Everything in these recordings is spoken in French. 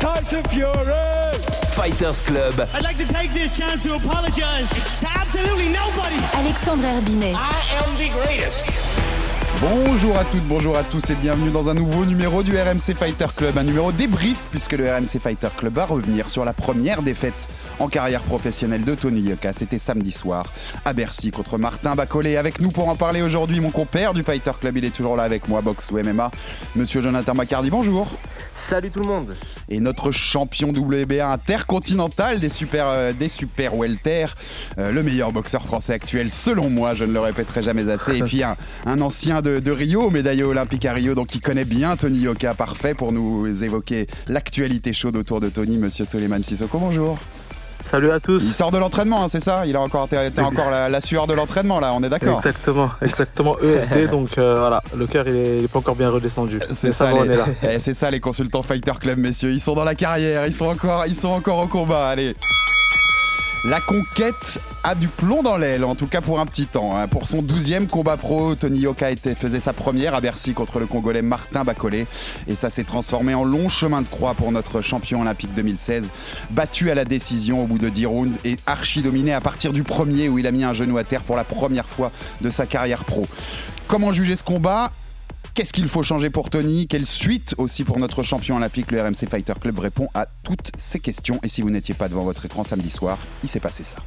Tyson Fury. Fighters Club. I'd like to take this chance to apologize to absolutely nobody. Alexandre Herbinet. I am the greatest. Bonjour à toutes, bonjour à tous et bienvenue dans un nouveau numéro du RMC Fighter Club, un numéro débrief puisque le RMC Fighter Club va revenir sur la première défaite en carrière professionnelle de Tony Yoka. C'était samedi soir à Bercy contre Martin Bacolé. Avec nous pour en parler aujourd'hui, mon compère du Fighter Club, il est toujours là avec moi, boxe ou MMA, monsieur Jonathan Macardy, bonjour. Salut tout le monde Et notre champion WBA intercontinental des super, euh, des super welter, euh, le meilleur boxeur français actuel selon moi, je ne le répéterai jamais assez. Et puis un, un ancien de, de Rio, médaillé olympique à Rio, donc il connaît bien Tony Yoka, parfait pour nous évoquer l'actualité chaude autour de Tony, monsieur Soleiman Sissoko, bonjour. Salut à tous Il sort de l'entraînement, hein, c'est ça? Il a encore, la, la sueur de l'entraînement là, on est d'accord Exactement, exactement ESD, donc euh, voilà, le cœur il est, il est pas encore bien redescendu. C'est ça, les. Eh, c'est ça les consultants Fighter Club, messieurs. Ils sont dans la carrière, ils sont encore, ils sont encore au combat. Allez. La conquête a du plomb dans l'aile, en tout cas pour un petit temps. hein. Pour son 12e combat pro, Tony Yoka était, faisait sa première à Bercy contre le Congolais Martin Bacolé. Et ça s'est transformé en long chemin de croix pour notre champion olympique 2016. Battu à la décision au bout de 10 rounds et archi dominé à partir du premier où il a mis un genou à terre pour la première fois de sa carrière pro. Comment juger ce combat? Qu'est-ce qu'il faut changer pour Tony? Quelle suite aussi pour notre champion olympique Le RMC Fighter Club répond à toutes ces questions. Et si vous n'étiez pas devant votre écran samedi soir, il s'est passé ça.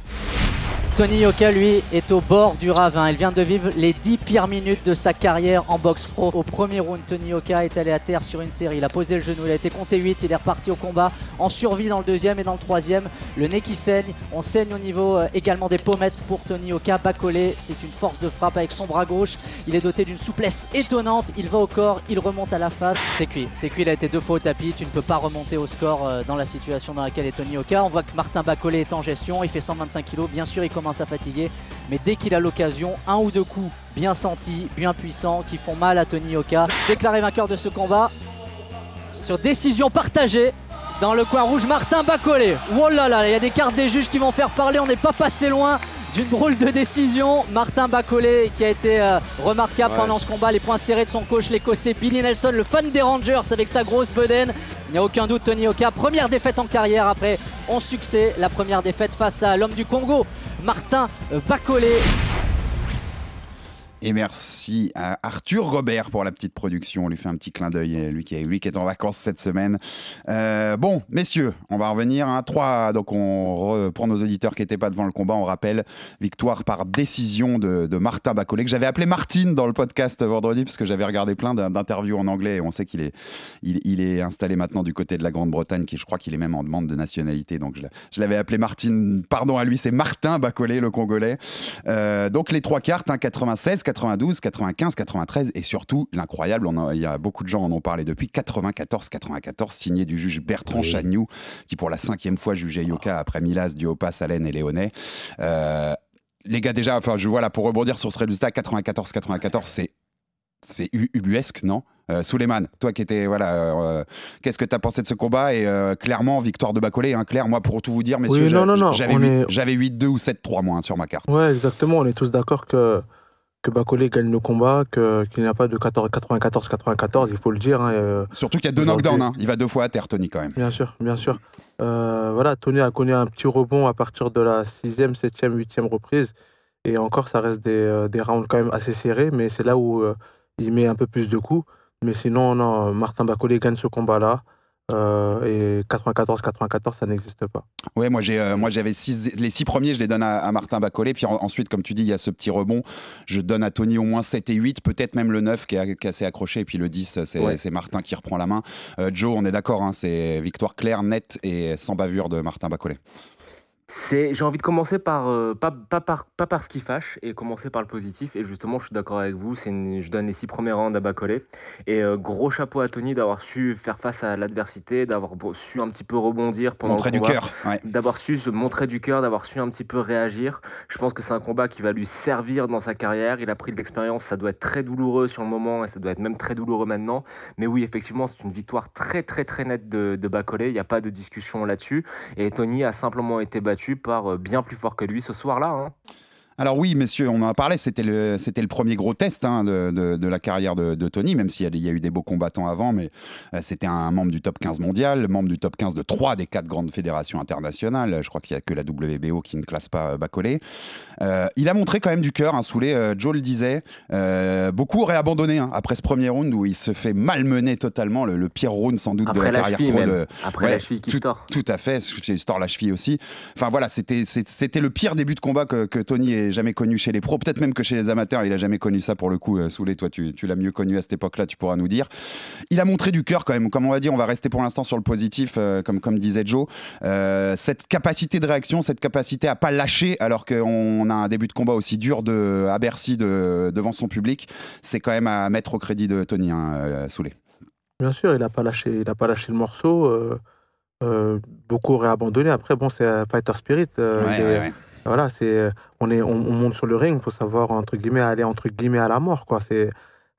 Tony Yoka, lui, est au bord du ravin. Il vient de vivre les 10 pires minutes de sa carrière en boxe pro. Au premier round, Tony Yoka est allé à terre sur une série. Il a posé le genou, il a été compté 8, il est reparti au combat en survie dans le deuxième et dans le troisième. Le nez qui saigne, on saigne au niveau euh, également des pommettes pour Tony Yoka. Bas collé, c'est une force de frappe avec son bras gauche. Il est doté d'une souplesse étonnante. Il va au corps, il remonte à la face. C'est cuit. C'est cuit, il a été deux fois au tapis. Tu ne peux pas remonter au score euh, dans la situation dans laquelle est Tony Yoka. On voit que Martin Bacolé est en gestion. Il fait 125 kg. Bien sûr, il commence à fatiguer. Mais dès qu'il a l'occasion, un ou deux coups bien sentis, bien puissants, qui font mal à Tony Yoka. Déclaré vainqueur de ce combat sur décision partagée. Dans le coin rouge, Martin Bacolé. Oh là là, il y a des cartes des juges qui vont faire parler. On n'est pas passé loin d'une drôle de décision. Martin Bacolé qui a été euh, remarquable Ouais. pendant ce combat. Les points serrés de son coach, l'écossais Billy Nelson, le fan des Rangers avec sa grosse bedaine. Il n'y a aucun doute, Tony Oka. Première défaite en carrière après 11 succès. La première défaite face à l'homme du Congo, Martin euh, Bacolé. Et merci à Arthur Robert pour la petite production. On lui fait un petit clin d'œil, euh, lui qui, est, en vacances cette semaine. Euh, bon, messieurs, on va revenir. Hein, trois, donc on pour nos auditeurs qui n'étaient pas devant le combat, on rappelle victoire par décision de, de Martin Bacolé, que j'avais appelé Martine dans le podcast vendredi, parce que j'avais regardé plein d'in- d'interviews en anglais et on sait qu'il est, installé maintenant du côté de la Grande-Bretagne, qui je crois qu'il est même en demande de nationalité. Donc je, l'a- je l'avais appelé Martine, pardon à lui, c'est Martin Bacolé, le Congolais. Euh, donc les trois cartes, hein, 96, 92, 95, 93 et surtout l'incroyable, il y a beaucoup de gens en ont parlé depuis, 94, 94, signé du juge Bertrand Oui. Chagnou, qui pour la cinquième fois jugeait Yoka après Milas, Diopa, Salen et Léonet. Euh, les gars, déjà, enfin, je vois là pour rebondir sur ce résultat, 94-94, c'est ubuesque, non? Euh, Souleymane, toi qui étais, voilà, euh, qu'est-ce que tu as pensé de ce combat? Et euh, clairement, victoire de Bacolé, hein, clair, moi pour tout vous dire, messieurs, Oui, est- j'avais 8-2 ou 7-3 moi hein, sur ma carte. Ouais, exactement, on est tous d'accord que, que Bacolé gagne le combat, que- qu'il n'y a pas de 94-94, il faut le dire. hein, euh, Surtout qu'il y a deux knockdowns, hein. il va deux fois à terre, Tony, quand même. Bien sûr, bien sûr. Euh, voilà, Tony a connu un petit rebond à partir de la sixième, septième, huitième reprise. Et encore, ça reste des, euh, des rounds quand même assez serrés, mais c'est là où euh, il met un peu plus de coups. Mais sinon, non, Martin Bacolé gagne ce combat-là. Euh, et 94-94, ça n'existe pas. Ouais, moi j'ai, euh, moi j'avais six, les six premiers, je les donne à, à Martin Bacolé, puis en- ensuite, comme tu dis, il y a ce petit rebond. Je donne à Tony au moins 7 et 8, peut-être même le 9 qui est, qui est assez accroché, et puis le 10, c'est, Ouais. c'est Martin qui reprend la main. Euh, Joe, on est d'accord, hein, c'est victoire claire, nette et sans bavure de Martin Bacolé. C'est, j'ai envie de commencer par, euh, pas, pas, par, pas par ce qui fâche et commencer par le positif. Et justement, je suis d'accord avec vous. C'est une- je donne les six premiers rounds à Bacolé. Et euh, gros chapeau à Tony d'avoir su faire face à l'adversité, d'avoir su un petit peu rebondir pendant Montrer le du combat, cœur. Ouais. d'avoir su se montrer du cœur, d'avoir su un petit peu réagir. Je pense que c'est un combat qui va lui servir dans sa carrière. Il a pris de l'expérience. Ça doit être très douloureux sur le moment et ça doit être même très douloureux maintenant. Mais oui, effectivement, c'est une victoire très, très, très nette de, de Bacolé. Il n'y a pas de discussion là-dessus. Et Tony a simplement été battu par euh, bien plus fort que lui ce soir-là. hein. Alors oui, messieurs, on en a parlé, c'était le, c'était le premier gros test hein, de, de- de la carrière de, de Tony, même s'il y y a eu des beaux combattants avant, mais euh, c'était un membre du top 15 mondial, membre du top 15 de trois des quatre grandes fédérations internationales. Je crois qu'il n'y a que la WBO qui ne classe pas euh, Bacolé. Euh, il a montré quand même du cœur, hein, Soulé, Joe le disait. Beaucoup auraient abandonné hein, après ce premier round où il se fait malmener totalement, le, le pire round sans doute de Après la la carrière cheville, pro même. de, Après Ouais, la cheville qui tout. Tout à fait, il se tord la cheville aussi. Enfin voilà, c'était c'était le pire début de combat que, que Tony ait jamais connu chez les pros, peut-être même que chez les amateurs, il a jamais connu ça pour le coup. Euh, Soulé, toi tu, tu l'as mieux connu à cette époque-là, tu pourras nous dire. Il a montré du cœur quand même, comme on va dire, on va rester pour l'instant sur le positif, euh, comme, comme disait Joe. Euh, cette capacité de réaction, cette capacité à pas lâcher alors qu'on a un début de combat aussi dur de, à Bercy de, devant son public, c'est quand même à mettre au crédit de Tony, hein, Soulé. Bien sûr, il n'a pas lâché, il a pas lâché le morceau. euh, euh, beaucoup auraient abandonné. Après, bon, c'est fighter spirit. euh, Ouais, il est- ouais, ouais. Voilà, c'est on est on, on monte sur le ring, faut savoir entre guillemets aller entre guillemets à la mort, quoi. C'est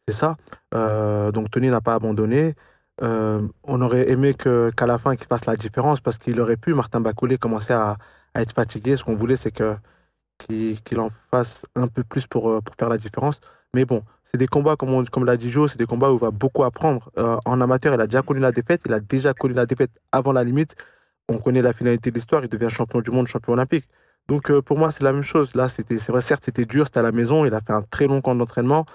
c'est ça. Euh, donc Tony n'a pas abandonné. Euh, on aurait aimé que qu'à la fin qu'il fasse la différence parce qu'il aurait pu Martin Bacolé commencer à, à être fatigué. Ce qu'on voulait, c'est que qu'il en fasse un peu plus pour euh, pour faire la différence. Mais bon, c'est des combats comme comme l'a dit Joe, c'est des combats où il va beaucoup apprendre. Euh, en amateur, il a déjà connu la défaite, il a déjà connu la défaite avant la limite. On connaît la finalité de l'histoire, il devient champion du monde, champion olympique. Donc euh, pour moi, c'est la même chose. Là, c'était, c'est vrai, certes, c'était dur, c'était à la maison, il a fait un très long camp d'entraînement.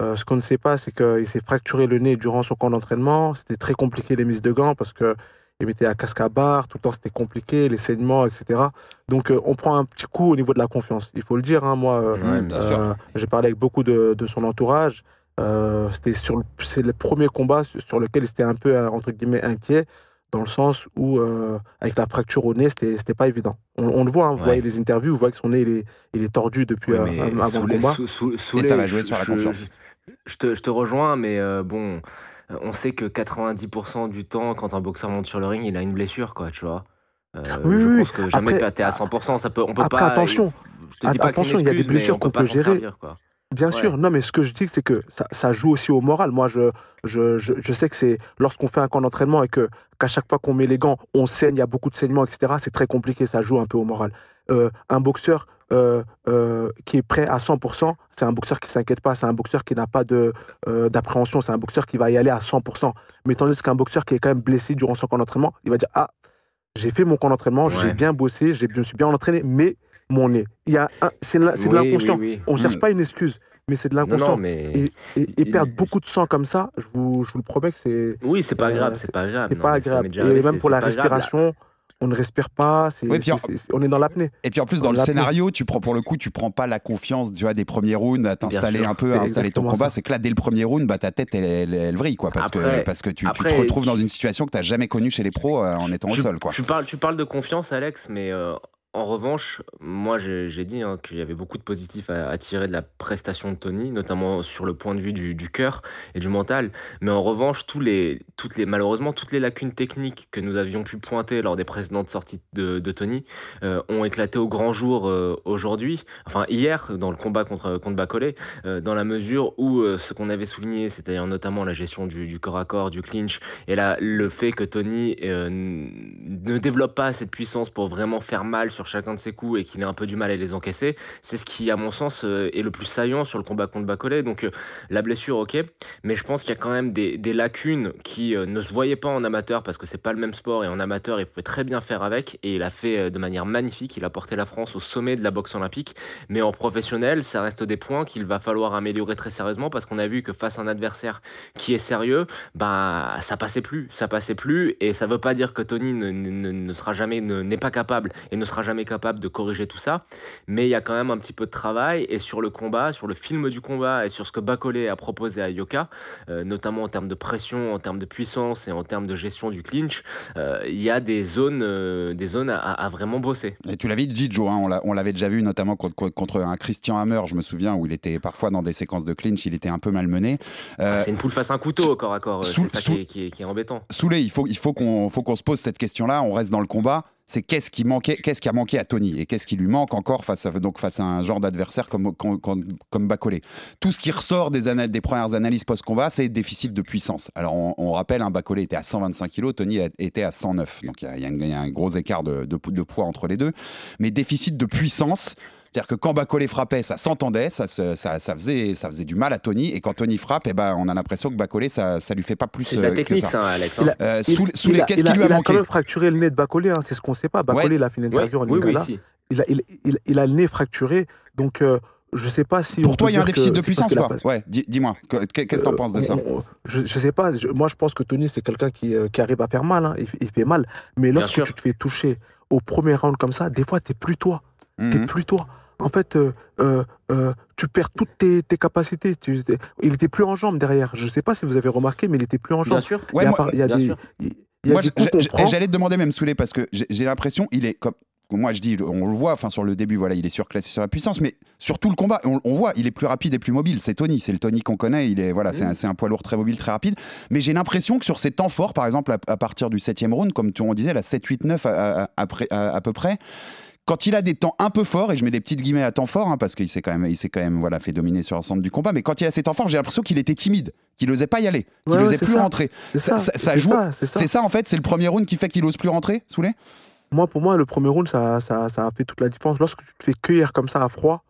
Euh, ce qu'on ne sait pas, c'est qu'il s'est fracturé le nez durant son camp d'entraînement. C'était très compliqué les mises de gants parce que il mettait la casque à barre, tout le temps c'était compliqué, les saignements, etc. Donc euh, on prend un petit coup au niveau de la confiance. Il faut le dire, hein, moi, Ouais, j'ai parlé avec beaucoup de, de son entourage. C'était sur le, c'est le premier combat sur lequel il était un peu entre guillemets inquiet, dans le sens où euh, avec la fracture au nez, c'était c'était pas évident. On, on le voit, hein, vous Ouais. voyez les interviews, vous voyez que son nez il est, il est tordu depuis Ouais, euh, avant le combat. Sou- Sou- Et Souley, ça va jouer je- sur la confiance. Je te, je te rejoins, mais euh, bon, euh, on sait que 90% du temps, quand un boxeur monte sur le ring, il a une blessure, quoi, tu vois. Euh, Oui, je oui, pense que jamais Après- t'es à 100%, ça peut, on peut Après, pas. attention, je te dis pas que c'est attention, il y a des blessures peut qu'on peut gérer. servir, quoi. Bien Ouais. sûr, non, mais ce que je dis, c'est que ça, ça joue aussi au moral. Moi, je, je, je, je sais que c'est lorsqu'on fait un camp d'entraînement et que qu'à chaque fois qu'on met les gants, on saigne, il y a beaucoup de saignements, etc. C'est très compliqué, ça joue un peu au moral. Euh, un boxeur euh, euh, qui est prêt à 100%, c'est un boxeur qui s'inquiète pas, c'est un boxeur qui n'a pas d'appréhension, c'est un boxeur qui va y aller à 100%. Mais tandis qu'un boxeur qui est quand même blessé durant son camp d'entraînement, il va dire ah j'ai fait mon camp d'entraînement, j'ai bien bossé, je me suis bien entraîné, mais mon nez, il y a un- c'est de la- c'est de Oui, l'inconscient. oui, oui. On cherche Mm. pas une excuse, mais c'est de l'inconscient. non, mais. Et, et, et il- perdre beaucoup de sang comme ça, je vous, je vous le promets que c'est Oui, c'est pas euh, grave, c'est- c'est pas grave. c'est non, pas agréable. déjà Et même c'est- pour c'est la grave. respiration, on ne respire pas, c'est, Oui, puis en- c'est- c'est- on est dans l'apnée. Et puis en plus, dans le scénario, tu prends pour le coup, tu prends pas la confiance tu vois, des premiers rounds à t'installer un peu, à installer ton combat. ça. C'est que là, dès le premier round, bah, ta tête, elle, elle, elle vrille, quoi, parce que, parce que tu, tu te retrouves dans une situation que tu n'as jamais connue chez les pros euh, en étant au Tu, sol, quoi. tu parles, tu parles de confiance, Alex, mais euh, en revanche, moi j'ai dit hein, qu'il y avait beaucoup de positifs à, tirer de la prestation de Tony, notamment sur le point de vue du, cœur et du mental. Mais en revanche, toutes les, malheureusement, toutes les lacunes techniques que nous avions pu pointer lors des précédentes sorties de, Tony euh, ont éclaté au grand jour euh, aujourd'hui, enfin hier, dans le combat contre, contre Bacolé, euh, dans la mesure où ce qu'on avait souligné, c'est-à-dire notamment la gestion du, du corps à corps, du clinch, et là, le fait que Tony ne développe pas cette puissance pour vraiment faire mal sur chacun de ses coups et qu'il ait un peu du mal à les encaisser, c'est ce qui, à mon sens, euh, est le plus saillant sur le combat contre Bacolé. Donc, euh, la blessure, ok, mais je pense qu'il y a quand même des, lacunes qui euh, ne se voyaient pas en amateur parce que c'est pas le même sport et en amateur, il pouvait très bien faire avec et il a fait de manière magnifique. Il a porté la France au sommet de la boxe olympique, mais en professionnel, ça reste des points qu'il va falloir améliorer très sérieusement parce qu'on a vu que face à un adversaire qui est sérieux, bah ça passait plus, ça passait plus et ça veut pas dire que Tony ne, ne- ne- sera jamais ne- n'est pas capable et ne sera jamais jamais capable de corriger tout ça. Mais il y a quand même un petit peu de travail. Et sur le combat, sur le film du combat et sur ce que Bacolé a proposé à Yoka, euh, notamment en termes de pression, en termes de puissance et en termes de gestion du clinch, euh, il y a des zones, euh, des zones à, à vraiment bosser. Et tu l'avais dit, Joe, hein, on l'avait déjà vu notamment contre, contre, un Christian Hammer, je me souviens, où il était parfois dans des séquences de clinch, il était un peu malmené. Ah, c'est une poule face à un couteau, corps à corps. C'est ça qui est, qui, est, qui, est, embêtant. Soulé, il faut, il faut qu'on qu'on se pose cette question-là. On reste dans le combat c'est qu'est-ce qui manquait, qu'est-ce qui a manqué à Tony et qu'est-ce qui lui manque encore face à un genre d'adversaire comme comme, comme Bacolé. Tout ce qui ressort des, des premières analyses post-combat, c'est déficit de puissance. Alors on, rappelle, un hein, Bacolé était à 125 kg, Tony était à 109, donc il y, y, a un gros écart de poids entre les deux. Mais déficit de puissance. C'est-à-dire que quand Bacolé frappait, ça s'entendait, ça, ça, ça, faisait, ça faisait du mal à Tony. Et quand Tony frappe, eh ben, on a l'impression que Bacolé, ça, ça lui fait pas plus. C'est la technique, ça. Alex. Hein. Euh, sous, qu'est-ce qui lui a, manqué Il a quand même fracturé le nez de Bacolé, hein, c'est ce qu'on ne sait pas. Bacolé, il a fait une interview en oui, oui, il, a, il, il, il, a le nez fracturé. Donc. Euh, je sais pas si. Pour toi, il y a un déficit de puissance, quoi. Ouais, dis-moi, qu'est-ce que tu en penses de ça? Je, ne sais pas. moi, je pense que Tony, c'est quelqu'un qui, euh, qui, arrive à faire mal. Hein. Il, fait mal. Mais lorsque tu te fais toucher au premier round comme ça, des fois, tu n'es plus toi. Tu n'es plus toi en fait, euh, euh, euh, tu perds toutes tes, capacités. il était plus en jambes derrière. Je ne sais pas si vous avez remarqué, mais il était plus en jambes. Bien sûr. il y a, des, J'allais te demander même Soulé parce que j'ai l'impression il est comme moi je dis, on le voit, enfin sur le début, voilà, il est surclassé sur la puissance, mais sur tout le combat, on, voit, il est plus rapide et plus mobile. C'est Tony, c'est le Tony qu'on connaît. Il est, voilà, c'est un, poids lourd très mobile, très rapide. Mais j'ai l'impression que sur ses temps forts, par exemple, à, partir du 7 round, comme on disait, la 7, 8, 9 à, à peu près, quand il a des temps un peu forts, et je mets des petites guillemets à temps fort, hein, parce qu'il s'est quand même, il s'est quand même voilà, fait dominer sur l'ensemble du combat, mais quand il a ses temps forts, j'ai l'impression qu'il était timide, qu'il n'osait pas y aller, qu'il n'osait plus rentrer. Ça, ça, joue. C'est ça. en fait, c'est le premier round qui fait qu'il n'ose plus rentrer, Soulé Moi, pour moi, le premier round, ça, ça, a fait toute la différence. Lorsque tu te fais cueillir comme ça à froid,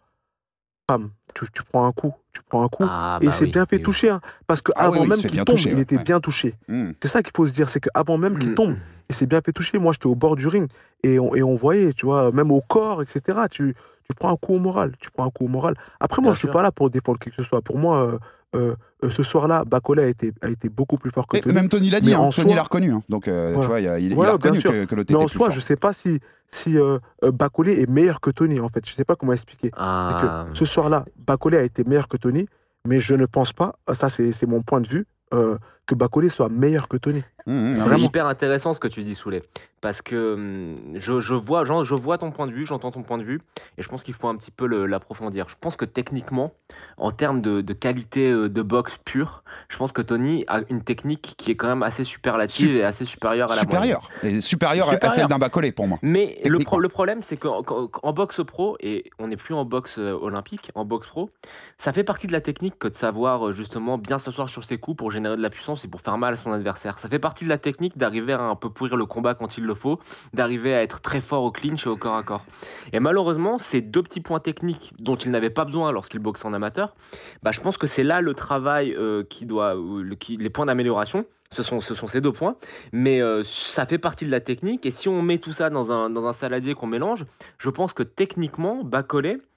pam, tu, prends un coup, tu prends un coup, ah, et bah c'est bien fait toucher, hein, parce qu'avant ah même qu'il tombe, il était bien touché. Hmm. C'est ça qu'il faut se dire, c'est qu'avant même qu'il hmm. tombe, il s'est bien fait toucher. Moi, j'étais au bord du ring, et on, et on voyait, tu vois, même au corps, etc. Tu, tu prends un coup au moral, tu prends un coup au moral. Après, moi, je suis pas là pour défendre qui que ce soit. Pour moi, euh, euh, euh, ce soir-là, Bacolé a été, a été beaucoup plus fort que Tony. même Tony l'a dit, hein, Tony l'a reconnu. Hein. Donc, tu vois, il, il, a reconnu que, que, le Mais en soi, je sais pas si, si Bacolé est meilleur que Tony, en fait. Je sais pas comment expliquer. Ah. ce soir-là, Bacolé a été meilleur que Tony, mais je ne pense pas, ça c'est mon point de vue, que Bacolé soit meilleur que Tony. Mmh, mmh, c'est hyper intéressant ce que tu dis, Soulé. Parce que mmh, je, je, vois, genre, je vois ton point de vue, j'entends ton point de vue, et je pense qu'il faut un petit peu l'approfondir. Je pense que techniquement, en termes de, de, qualité euh, de boxe pure, je pense que Tony a une technique qui est quand même assez superlative et assez supérieure à la supérieure. Et supérieure, à celle d'un Bacolé pour moi. Mais le, le, problème, c'est qu'en boxe pro, et on n'est plus en boxe euh, olympique, en boxe pro, ça fait partie de la technique que de savoir euh, justement bien s'asseoir sur ses coups pour générer de la puissance et pour faire mal à son adversaire. Ça fait partie de la technique d'arriver à un peu pourrir le combat quand il le faut, d'arriver à être très fort au clinch et au corps à corps. Et malheureusement, ces deux petits points techniques dont il n'avait pas besoin lorsqu'il boxe en amateur, bah, je pense que c'est là le travail euh, qui doit, les points d'amélioration. Ce sont, ce sont ces deux points, mais euh, ça fait partie de la technique. Et si on met tout ça dans un, dans un saladier qu'on mélange, je pense que techniquement, Bacolé, euh,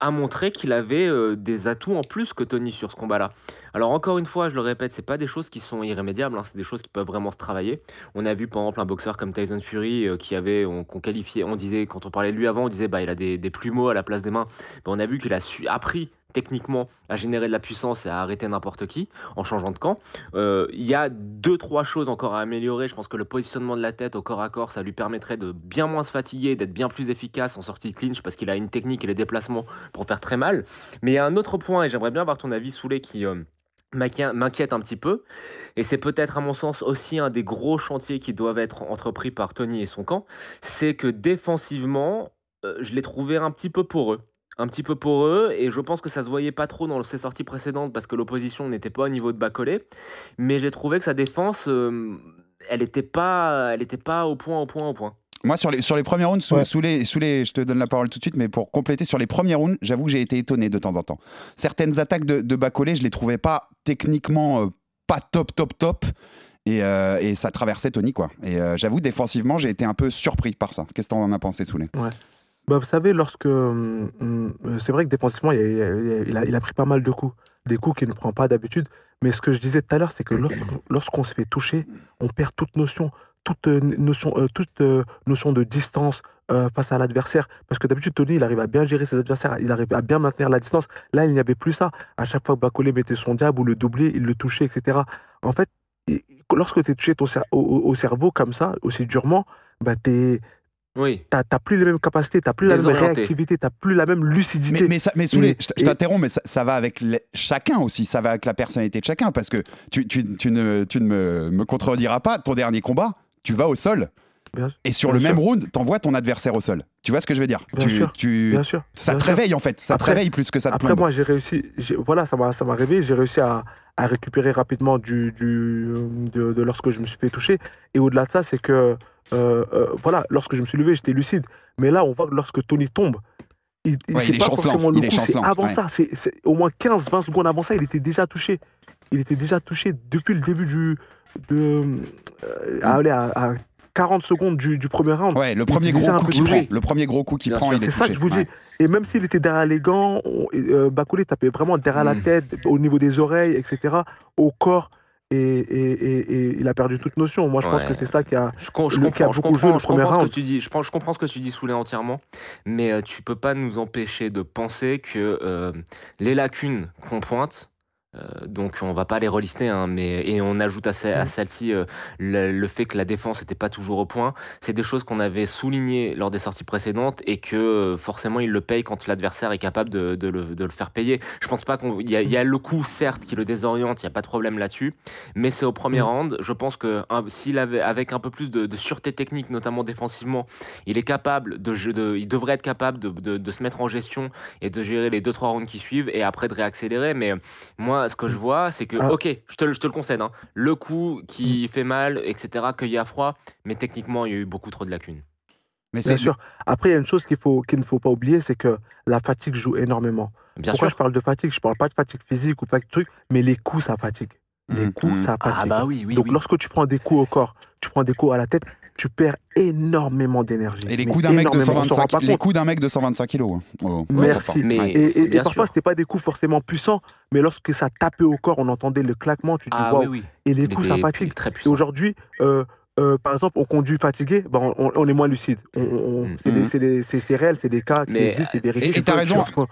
a montré qu'il avait euh, des atouts en plus que Tony sur ce combat-là. Alors encore une fois, je le répète, c'est pas des choses qui sont irrémédiables, hein, c'est des choses qui peuvent vraiment se travailler. On a vu par exemple un boxeur comme Tyson Fury euh, qui avait, on, qu'on qualifiait, on disait quand on parlait de lui avant, on disait bah il a des, plumeaux à la place des mains. Ben, on a vu qu'il a su, appris techniquement à générer de la puissance et à arrêter n'importe qui en changeant de camp. Euh, il y a deux, trois choses encore à améliorer. Je pense que le positionnement de la tête au corps à corps, ça lui permettrait de bien moins se fatiguer, d'être bien plus efficace en sortie de clinch parce qu'il a une technique et les déplacements pour faire très mal. Mais il y a un autre point, et j'aimerais bien avoir ton avis, Soulé, qui euh, m'inquiète un petit peu. Et c'est peut-être à mon sens aussi un des gros chantiers qui doivent être entrepris par Tony et son camp, c'est que défensivement, euh, je l'ai trouvé un petit peu poreux un petit peu pour eux et je pense que ça se voyait pas trop dans ses sorties précédentes parce que l'opposition n'était pas au niveau de Bacolé mais j'ai trouvé que sa défense euh, elle n'était pas elle était pas au point au point au point moi, sur les, sur les premiers rounds, sous, les, sous les, je te donne la parole tout de suite, mais pour compléter, sur les premiers rounds, j'avoue que j'ai été étonné de temps en temps. Certaines attaques de, de Bacolé, je les trouvais pas techniquement euh, pas top, top, top. Et, euh, et, ça traversait Tony, quoi. Et j'avoue, défensivement, j'ai été un peu surpris par ça. Qu'est-ce que tu en as pensé, Soulé ouais. Bah, vous savez, lorsque. Hum, hum, c'est vrai que défensivement, il a, il, a, pris pas mal de coups. Des coups qu'il ne prend pas d'habitude. Mais ce que je disais tout à l'heure, c'est que lorsqu'on se fait toucher, on perd toute notion, toute euh, notion, euh, toute euh, notion de distance, euh, face à l'adversaire. Parce que d'habitude, Tony, il arrive à bien gérer ses adversaires, il arrive à bien maintenir la distance. Là, il n'y avait plus ça. À chaque fois que Bacolé mettait son diable ou le doublé, il le touchait, etc. En fait, lorsque tu es touché ton cer- au, au- au cerveau comme ça, aussi durement, bah, t'es- Oui. t'as t'as plus les mêmes capacités, t'as plus la même réactivité, t'as plus la même lucidité. Mais, mais, ça, mais je t'interromps, mais ça, ça va avec les- chacun aussi, ça va avec la personnalité de chacun, parce que tu, tu, tu ne, tu ne me, me contrediras pas, ton dernier combat, tu vas au sol, Bien- et sur le même round, t'envoies ton adversaire au sol. Tu vois ce que je veux dire? Bien tu, sûr, tu- Bien sûr. Ça bien te sûr. réveille en fait, ça Après- te réveille plus que ça te Après, plombe. moi, j'ai réussi. Voilà, ça m'a ça m'a réveillé. J'ai réussi à, à récupérer rapidement du, du, de, de lorsque je me suis fait toucher. Et au-delà de ça, c'est que, euh, euh, voilà, lorsque je me suis levé, j'étais lucide. Mais là, on voit que lorsque Tony tombe, il, il- Ouais, c'est il est pas chancelant, forcément le coup, c'est avant ouais. ça. C'est c'est au moins 15-20 secondes avant ça, il était déjà touché. Il était déjà touché depuis le début du. De, euh, à, aller à, à 40 secondes du, du premier round. Ouais, le premier gros coup qu'il prend, le premier gros coup qu'il prend, sûr. il est C'est ça que je vous dis. Et même s'il était derrière les gants, on- euh, Bacolé tapait vraiment derrière la Mm. tête, au niveau des oreilles, etc., au corps, et, et- et- et il a perdu toute notion. Moi, je pense que c'est ça qui a. Je, com- je Le qui a comprends, je beaucoup joué le premier round. que tu dis. Je, pense- je comprends ce que tu dis, Soulé, entièrement. Mais euh, tu peux pas nous empêcher de penser que euh, les lacunes qu'on pointe, euh, donc on va pas les relister, hein, mais, et on ajoute à, à Mm. celle-ci euh, le, le fait que la défense n'était pas toujours au point. C'est des choses qu'on avait soulignées lors des sorties précédentes et que euh, forcément il le paye quand l'adversaire est capable de, de le, de le faire payer. Je pense pas qu'on. Il y, y a le coup, certes, qui le désoriente, il n'y a pas de problème là-dessus. Mais c'est au premier Mm. round. Je pense que s'il avait, avec un peu plus de, de sûreté technique, notamment défensivement, il est capable de, il devrait être capable de, se mettre en gestion et de gérer les 2-3 rounds qui suivent et après de réaccélérer. Mais moi, ce que je vois, c'est que, Ah. ok, je te, le- je te le concède, hein, le coup qui fait mal, etc., cueilli à froid, mais techniquement, il y a eu beaucoup trop de lacunes. Mais Bien c'est sûr. Après, il y a une chose qu'il faut, qu'il ne faut pas oublier, c'est que la fatigue joue énormément. Bien Pourquoi sûr. je parle de fatigue? Je parle pas de fatigue physique ou pas de truc, mais les coups, ça fatigue. Les Mm, coups, mm. ça Ah fatigue. bah oui, oui. Donc, oui. lorsque tu prends des coups au corps, tu prends des coups à la tête, tu perds énormément d'énergie. Et les coups d'un mec de énormément, on s'en rend 125 pas les coups d'un mec de 125 kilos. hein. Oh, Merci. Mais-. Et, et- et parfois, c'était pas des coups forcément puissants, mais lorsque ça tapait au corps, on entendait le claquement, tu dis Ah waouh. oui, oui. Et les coups, ça fatigue. Et aujourd'hui, euh, euh, par exemple, on conduit fatigué, ben, on, on est moins lucide. Mm. c'est des- c'est des- c'est- c'est réel, c'est des cas qui Mais, existent, c'est et- vérifié. et t'as raison. Lorsqu'on-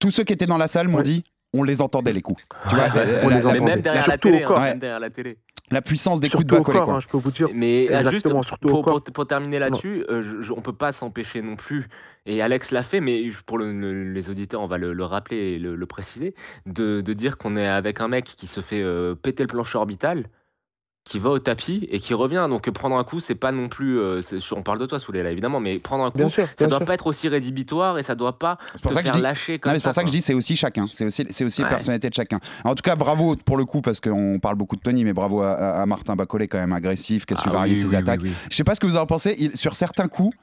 Tous ceux qui étaient dans la salle m'ont Ouais. dit on les entendait les coups. Tu vois, on la, les entendait. même derrière la télé, au corps. hein, Ouais. même derrière la télé. la puissance des coups de au Bacolé. corps, quoi. hein, je peux vous dire. Mais euh, juste au pour, corps. pour- pour terminer là-dessus, euh, je- je- on peut pas s'empêcher non plus, et Alex l'a fait, mais pour le- le- les auditeurs, on va le, le rappeler et le, le préciser, de, de dire qu'on est avec un mec qui se fait euh, péter le plancher orbital, qui va au tapis et qui revient. Donc prendre un coup, c'est pas non plus. euh, on parle de toi, Soulé, là, évidemment, mais prendre un coup, Bien sûr, ça doit sûr. pas être aussi rédhibitoire et ça doit pas C'est pour te ça que je faire dis. lâcher comme Non, mais c'est pour ça que je dis c'est aussi chacun, c'est aussi c'est aussi la Ouais. personnalité de chacun. En tout cas, bravo pour le coup parce qu'on parle beaucoup de Tony, mais bravo à, Martin Bacolé quand même agressif, qui a su Ah varier oui, ses oui, attaques. oui, oui. Je sais pas ce que vous en pensez. il- sur certains coups,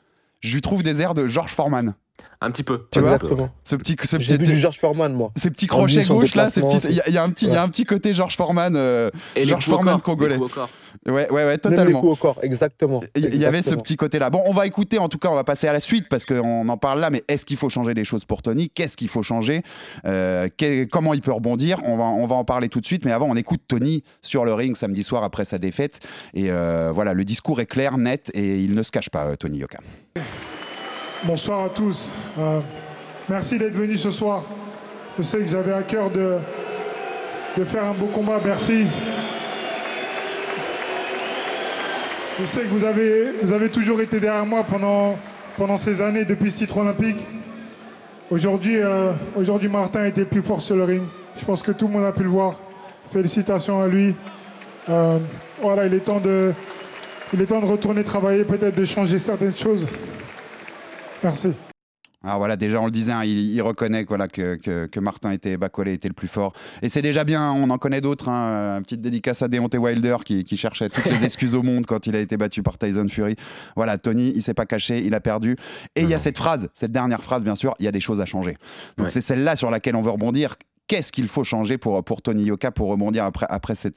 je lui trouve des airs de George Foreman. Un petit peu. Tu vois ouais. Exactement. Ce petit, ce J'ai vu petit, du George Foreman, moi. ces petits crochets gauche là, ces déplacement, petites- il y, a- y un petit, il y a un petit côté George Foreman. euh, Et les George coups au Foreman corps, les congolais. coups au corps. ouais, ouais, ouais, totalement. coups au corps, exactement. Il y- y avait ce petit côté-là. Bon, on va écouter, en tout cas, on va passer à la suite parce qu'on en parle là, mais est-ce qu'il faut changer des choses pour Tony? Qu'est-ce qu'il faut changer? Euh, Comment il peut rebondir? On va, on va en parler tout de suite, mais avant, on écoute Tony sur le ring samedi soir après sa défaite. Et euh, voilà, le discours est clair, net, et il ne se cache pas, euh, Tony Yoka. Bonsoir à tous. Euh, merci d'être venus ce soir. Je sais que j'avais à cœur de, faire un beau combat. Merci. Je sais que vous avez, toujours été derrière moi pendant, ces années depuis ce titre olympique. Aujourd'hui, euh, aujourd'hui, Martin était plus fort sur le ring. Je pense que tout le monde a pu le voir. Félicitations à lui. Euh, voilà, il est temps de retourner travailler, peut-être de changer certaines choses. Merci. Alors voilà, déjà on le disait, hein, il, il reconnaît que, voilà, que, que, que Martin était Bacolé était le plus fort. Et c'est déjà bien, on en connaît d'autres. Hein, une petite dédicace à Deontay Wilder qui, qui cherchait toutes les excuses au monde quand il a été battu par Tyson Fury. Voilà, Tony, il s'est pas caché, il a perdu. Et il y a cette phrase, cette dernière phrase, bien sûr, il y a des choses à changer. Donc Ouais. c'est celle-là sur laquelle on veut rebondir. Qu'est-ce qu'il faut changer pour, Tony Yoka pour rebondir après,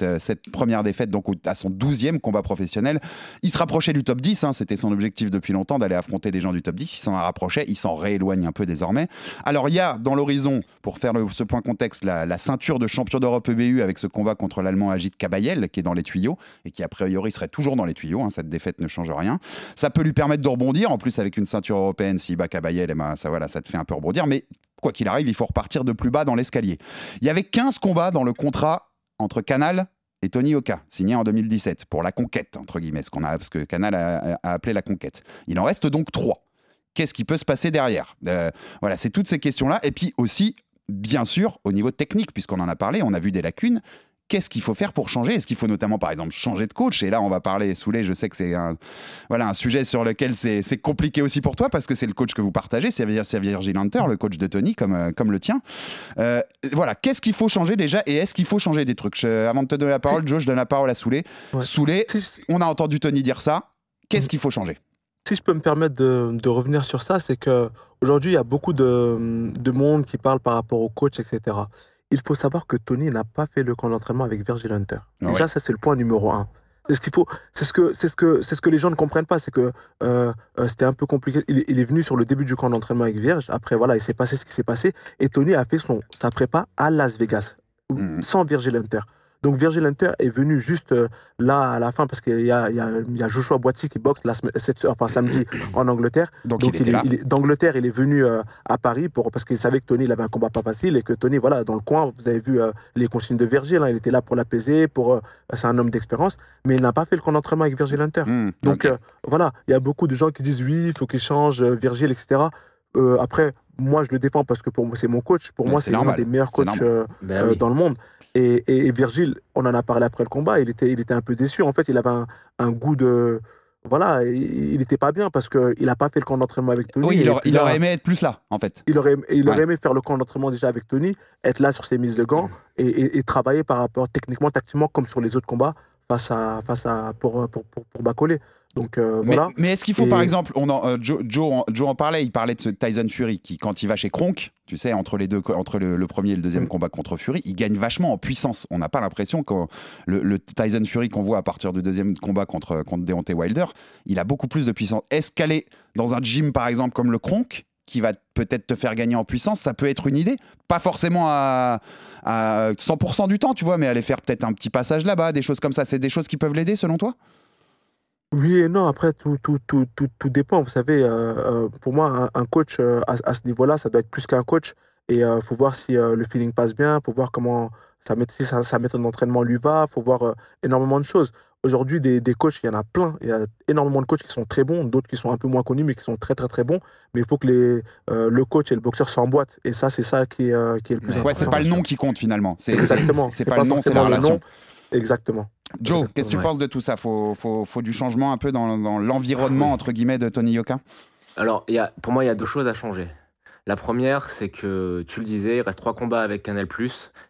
euh, cette première défaite, donc à son 12e combat professionnel Il se rapprochait du top 10, hein, c'était son objectif depuis longtemps d'aller affronter des gens du top 10. Il s'en rapprochait, il s'en rééloigne un peu désormais. Alors il y a dans l'horizon, pour faire ce point contexte, la, la ceinture de champion d'Europe EBU avec ce combat contre l'Allemand Agit Kabayel, qui est dans les tuyaux et qui a priori serait toujours dans les tuyaux. hein, cette défaite ne change rien. Ça peut lui permettre de rebondir. En plus, avec une ceinture européenne, s'il bat Kabayel, eh ben, ça, voilà, ça te fait un peu rebondir. Mais quoi qu'il arrive, il faut repartir de plus bas dans l'escalier. Il y avait 15 combats dans le contrat entre Canal et Tony Oka, signé en 2017, pour la conquête, entre guillemets, ce, a, que Canal a, a appelé la conquête. Il en reste donc 3. Qu'est-ce qui peut se passer derrière? Euh, Voilà, c'est toutes ces questions-là. Et puis aussi, bien sûr, au niveau technique, puisqu'on en a parlé, on a vu des lacunes. Qu'est-ce qu'il faut faire pour changer? Est-ce qu'il faut notamment, par exemple, changer de coach? Et là, on va parler, Soulé, je sais que c'est un, voilà, un sujet sur lequel c'est c'est compliqué aussi pour toi, parce que c'est le coach que vous partagez, c'est Vir- c'est Virgil Hunter, le coach de Tony, comme, euh, comme le tien. Euh, voilà, qu'est-ce qu'il faut changer déjà Et est-ce qu'il faut changer des trucs? Je- Avant de te donner la parole, Joe, je donne la parole à Soulé. Ouais. On a entendu Tony dire ça. Qu'est-ce Mhm. qu'il faut changer? Si je peux me permettre de, de revenir sur ça, c'est que aujourd'hui il y a beaucoup de, de monde qui parle par rapport au coach, etc. Il faut savoir que Tony n'a pas fait le camp d'entraînement avec Virgil Hunter. Ah Déjà, ouais. ça c'est le point numéro un. C'est ce qu'il faut. C'est ce que c'est ce que c'est ce que les gens ne comprennent pas, c'est que euh, euh, c'était un peu compliqué. Il, est- il est venu sur le début du camp d'entraînement avec Virge. Après voilà, il s'est passé ce qui s'est passé et Tony a fait son sa prépa à Las Vegas Mhm. sans Virgil Hunter. Donc Virgil Hunter est venu juste euh, là à la fin parce qu'il y a, y, y Joshua Boiti qui boxe la semaine- cette- enfin, samedi en Angleterre. Donc, Donc il il est, il est- d'Angleterre, il est venu euh, à Paris pour, parce qu'il savait que Tony il avait un combat pas facile et que Tony, voilà, dans le coin, vous avez vu euh, les consignes de Virgil, hein, il était là pour l'apaiser, pour, euh, c'est un homme d'expérience, mais il n'a pas fait le camp d'entraînement avec Virgil Hunter. Hmm, Donc euh, voilà, il y a beaucoup de gens qui disent oui, il faut qu'il change euh, Virgil, etc. Euh, après, moi je le défends parce que pour moi c'est mon coach. Pour Mais moi c'est l'un des meilleurs coachs euh, Ben euh, oui. dans le monde. Et, et, et Virgil, on en a parlé après le combat, il était, il était un peu déçu. En fait, il avait un, un goût de. Voilà, il n'était pas bien parce qu'il n'a pas fait le camp d'entraînement avec Tony. Oui, il, aurait, puis il là, aurait aimé être plus là, en fait. il aurait, il aurait Ouais. aimé faire le camp d'entraînement déjà avec Tony, être là sur ses mises de gants et, et- et travailler par rapport techniquement, tactiquement, comme sur les autres combats, face à, face à, pour, pour, pour, pour Bacolé. Donc euh, Mais, voilà. mais est-ce qu'il faut, Et- par exemple, on en- euh, Joe, Joe, en- Joe en parlait, il parlait de ce Tyson Fury qui, quand il va chez Kronk, tu sais, entre les deux, entre le, le premier et le deuxième Mm. combat contre Fury, il gagne vachement en puissance. On n'a pas l'impression que le, le Tyson Fury qu'on voit à partir du deuxième combat contre, contre Deontay Wilder, il a beaucoup plus de puissance. Est-ce qu'aller dans un gym, par exemple, comme le Kronk, qui va peut-être te faire gagner en puissance, ça peut être une idée? Pas forcément à, à 100% du temps, tu vois, mais aller faire peut-être un petit passage là-bas, des choses comme ça. C'est des choses qui peuvent l'aider, selon toi? Oui et non, après, tout, tout, tout, tout, tout dépend. Vous savez, euh, euh, pour moi, un, un coach euh, à, à ce niveau-là, ça doit être plus qu'un coach. Et il faut voir si le feeling passe bien, il faut voir comment sa, si sa, sa méthode d'entraînement lui va, il faut voir énormément de choses. Aujourd'hui, des, des coachs, il y en a plein. Il y a énormément de coachs qui sont très bons, d'autres qui sont un peu moins connus, mais qui sont très, très, très bons. Mais il faut que les, euh, le coach et le boxeur s'emboîtent. Et ça, c'est ça qui est, euh, qui est le plus Ouais. important. Ouais, c'est pas le nom qui compte finalement. C'est Exactement. C'est pas, le nom, c'est la le relation. nom. Exactement. Joe, Exactement. qu'est-ce que tu penses de tout ça? Faut, faut, faut du changement un peu dans, dans l'environnement, entre guillemets, de Tony Yoka? Alors, il y a, pour moi, il y a deux choses à changer. La première, c'est que tu le disais, il reste trois combats avec Canal+.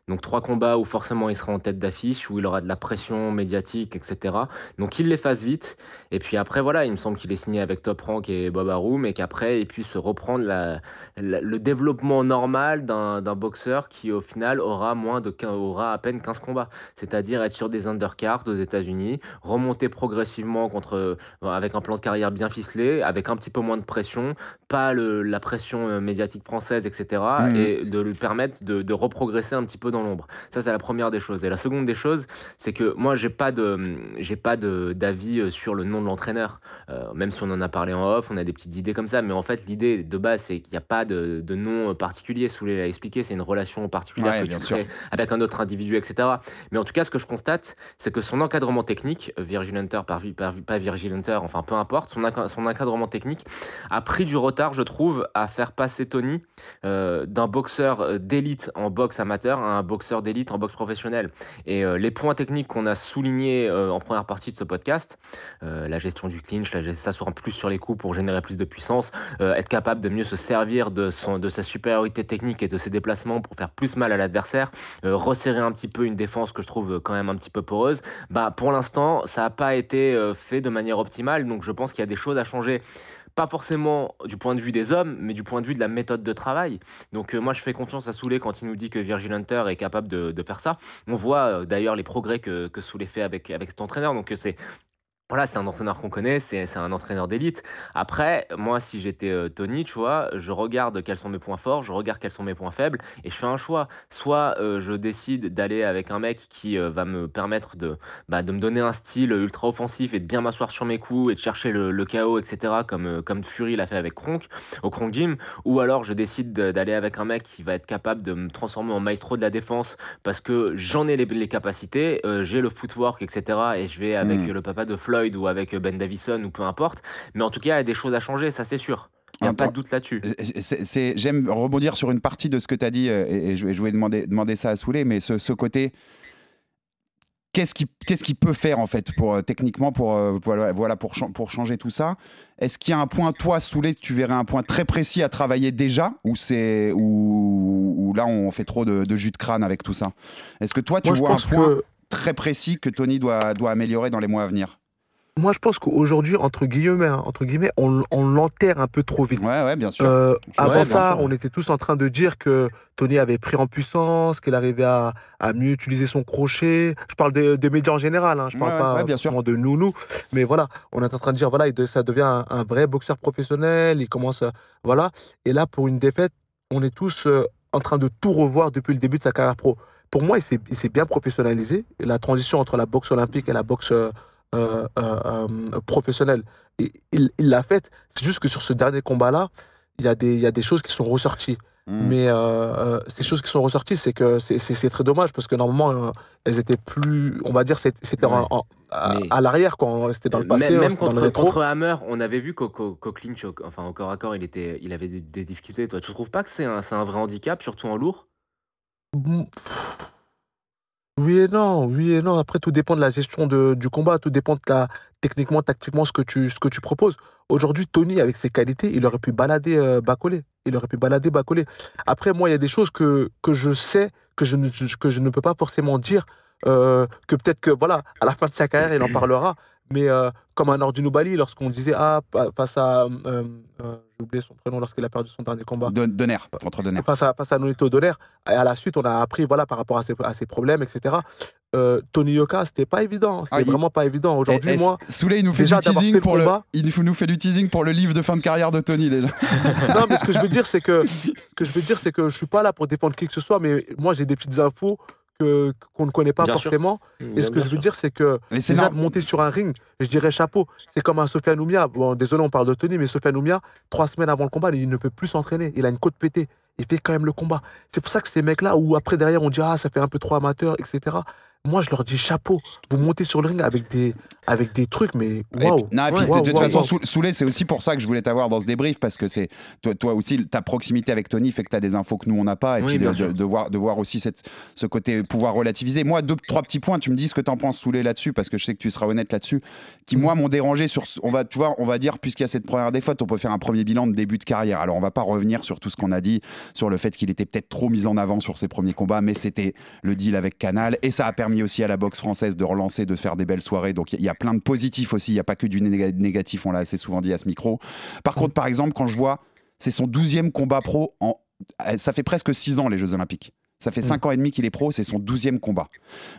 Donc trois combats où forcément il sera en tête d'affiche, où il aura de la pression médiatique, etc. Donc il les fasse vite. Et puis après, voilà, il me semble qu'il est signé avec Top Rank et Bob Arum et qu'après, il puisse reprendre la, la- le développement normal d'un boxeur qui, au final, aura, moins de, aura à peine 15 combats. C'est-à-dire être sur des undercards aux États-Unis, remonter progressivement contre, avec un plan de carrière bien ficelé, avec un petit peu moins de pression, pas le- la pression euh, médiatique française, etc. Mhm. Et de lui permettre de, de reprogresser un petit peu dans l'ombre. Ça, c'est la première des choses. Et la seconde des choses, c'est que moi, j'ai pas de, j'ai pas de d'avis euh, sur le nom de l'entraîneur. Euh, même si on en a parlé en off, on a des petites idées comme ça. Mais en fait, l'idée de base, c'est qu'il n'y a pas de, de nom euh, particulier. Soulé l'a expliqué, c'est une relation particulière Ouais, que bien tu sûr. avec un autre individu, etc. Mais en tout cas, ce que je constate, c'est que son encadrement technique, Virgil Hunter par, par- pas Virgil Hunter, enfin peu importe, son, enca- son encadrement technique a pris du retard, je trouve, à faire passer Tony euh, d'un boxeur d'élite en boxe amateur à un boxeur d'élite en boxe professionnelle. Et euh, les points techniques qu'on a soulignés euh, en première partie de ce podcast, euh, la gestion du clinch, s'asseoir plus sur les coups pour générer plus de puissance, être capable de mieux se servir de, son, de sa supériorité technique et de ses déplacements pour faire plus mal à l'adversaire, resserrer un petit peu une défense que je trouve quand même un petit peu poreuse, bah, pour l'instant, ça n'a pas été fait de manière optimale. Donc je pense qu'il y a des choses à changer pas forcément du point de vue des hommes, mais du point de vue de la méthode de travail. Donc euh, moi, je fais confiance à Souley quand il nous dit que Virgil Hunter est capable de, faire ça. On voit euh, d'ailleurs les progrès que, que Souley fait avec, avec cet entraîneur. Donc euh, c'est voilà, c'est un entraîneur qu'on connaît, c'est c'est un entraîneur d'élite. Après, moi, si j'étais euh, Tony, tu vois, je regarde quels sont mes points forts, je regarde quels sont mes points faibles, et je fais un choix. Soit euh, je décide d'aller avec un mec qui euh, va me permettre de, bah, de me donner un style ultra offensif et de bien m'asseoir sur mes coups et de chercher le, le chaos, etc., comme, comme Fury l'a fait avec Kronk, au Kronk Gym. Ou alors je décide de- d'aller avec un mec qui va être capable de me transformer en maestro de la défense parce que j'en ai les, les capacités, j'ai le footwork, etc. Et je vais avec Mm. le papa de Floyd ou avec Ben Davison ou peu importe. Mais en tout cas, il y a des choses à changer, ça c'est sûr. Il n'y a pas de doute là-dessus. J'aime rebondir sur une partie de ce que tu as dit, euh, et, et je, je voulais demander, demander ça à Souley, mais ce, ce côté, qu'est-ce qu'il peut faire en fait, pour, euh, techniquement, pour, euh, voilà, voilà, pour, chan- pour changer tout ça? Est-ce qu'il y a un point, toi, Souley, tu verrais un point très précis à travailler déjà, ou, c'est, ou, là on fait trop de, de jus de crâne avec tout ça? Est-ce que toi, tu Moi, vois un point que- très précis que Tony doit, doit améliorer dans les mois à venir? Moi, je pense qu'aujourd'hui, entre guillemets, hein, entre guillemets, on, on l'enterre un peu trop vite. Ouais, ouais, bien sûr. Euh, avant ouais, bien ça, sûr. on était tous en train de dire que Tony avait pris en puissance, qu'il arrivait à, à mieux utiliser son crochet. Je parle des, des médias en général, hein, je parle pas bien sûr. de nous, nous. Mais voilà, on est en train de dire, voilà, ça devient un, un vrai boxeur professionnel, il commence, à- voilà. Et là, pour une défaite, on est tous euh, en train de tout revoir depuis le début de sa carrière pro. Pour moi, il s'est bien professionnalisé. La transition entre la boxe olympique et la boxe euh, euh, euh, euh, professionnelle, et il l'a faite. C'est juste que sur ce dernier combat-là, il y, a des- y a des choses qui sont ressorties. Mm. Mais euh, euh, ces choses qui sont ressorties, c'est que c'est- très dommage parce que normalement, elles étaient plus, on va dire, c'était en- Ouais. en- à, l'arrière, quand c'était dans le passé, même même contre, contre Hammer, on avait vu qu'au qu'au- qu'au clinch, au- enfin au corps à corps, il, était, il avait des, des difficultés. Toi, tu trouves pas que c'est un, un vrai handicap, surtout en lourd? Oui et non, oui et non. Après, tout dépend de la gestion du combat, tout dépend de la, techniquement, tactiquement, ce que tu, ce que tu proposes. Aujourd'hui, Tony, avec ses qualités, il aurait pu balader euh. Il aurait pu balader Bacolé. Après, moi, il y a des choses que, que je sais, que je ne, que je ne peux pas forcément dire, euh, que peut-être que, voilà, à la fin de sa carrière, il en parlera. Mais euh, comme un Ordino Bali, lorsqu'on disait, ah, face à, euh, euh, j'ai oublié son prénom, lorsqu'il a perdu son dernier combat. Don- Donner, contre Donner. Face à, face à Nonito Donner. Et à la suite, on a appris voilà, par rapport à ses, à ses problèmes, etc. Euh, Tony Yoka, c'était pas évident. C'était Ah, il- vraiment pas évident. Aujourd'hui, moi. Souley, il nous fait déjà du teasing pour le, combat- il nous fait du teasing pour le livre de fin de carrière de Tony déjà. non, mais ce que je veux dire, c'est que, ce que je veux dire, c'est que je suis pas là pour défendre qui que ce soit, mais moi, j'ai des petites infos que qu'on ne connaît pas Bien forcément. Et ce que je veux dire, c'est que déjà monter sur un ring, je dirais chapeau. C'est comme un Sofiane Oumia. Bon, désolé, on parle de Tony, mais Sofiane Oumia, trois semaines avant le combat, il ne peut plus s'entraîner. Il a une côte pétée. Il fait quand même le combat. C'est pour ça que ces mecs-là, où après derrière on dit ah ça fait un peu trop amateur, etc. Moi je leur dis chapeau. Vous montez sur le ring avec des avec des trucs, mais waouh. non, et puis, Waouh, de toute façon, waouh. Sou- Souley, c'est aussi pour ça que je voulais t'avoir dans ce débrief, parce que c'est toi, toi aussi, ta proximité avec Tony fait que tu as des infos que nous, on n'a pas, et Oui, puis de, bien de- voir, de voir aussi cette, ce côté pouvoir relativiser. Moi, deux, trois petits points, tu me dis ce que tu en penses, Souley, là-dessus, parce que je sais que tu seras honnête là-dessus, qui, moi, m'ont dérangé sur. On va, tu vois, on va dire, puisqu'il y a cette première défaite, on peut faire un premier bilan de début de carrière. Alors, on va pas revenir sur tout ce qu'on a dit, sur le fait qu'il était peut-être trop mis en avant sur ses premiers combats, mais c'était le deal avec Canal, et ça a permis aussi à la boxe française de relancer, de faire des belles soirées. Donc, il y, a plein de positifs aussi, il n'y a pas que du néga- négatif, on l'a assez souvent dit à ce micro. Par contre, par exemple, quand je vois, c'est son 12e combat pro en. euh, Ça fait presque 6 ans les Jeux Olympiques. Ça fait 5 ans et demi qu'il est pro, c'est son 12e combat.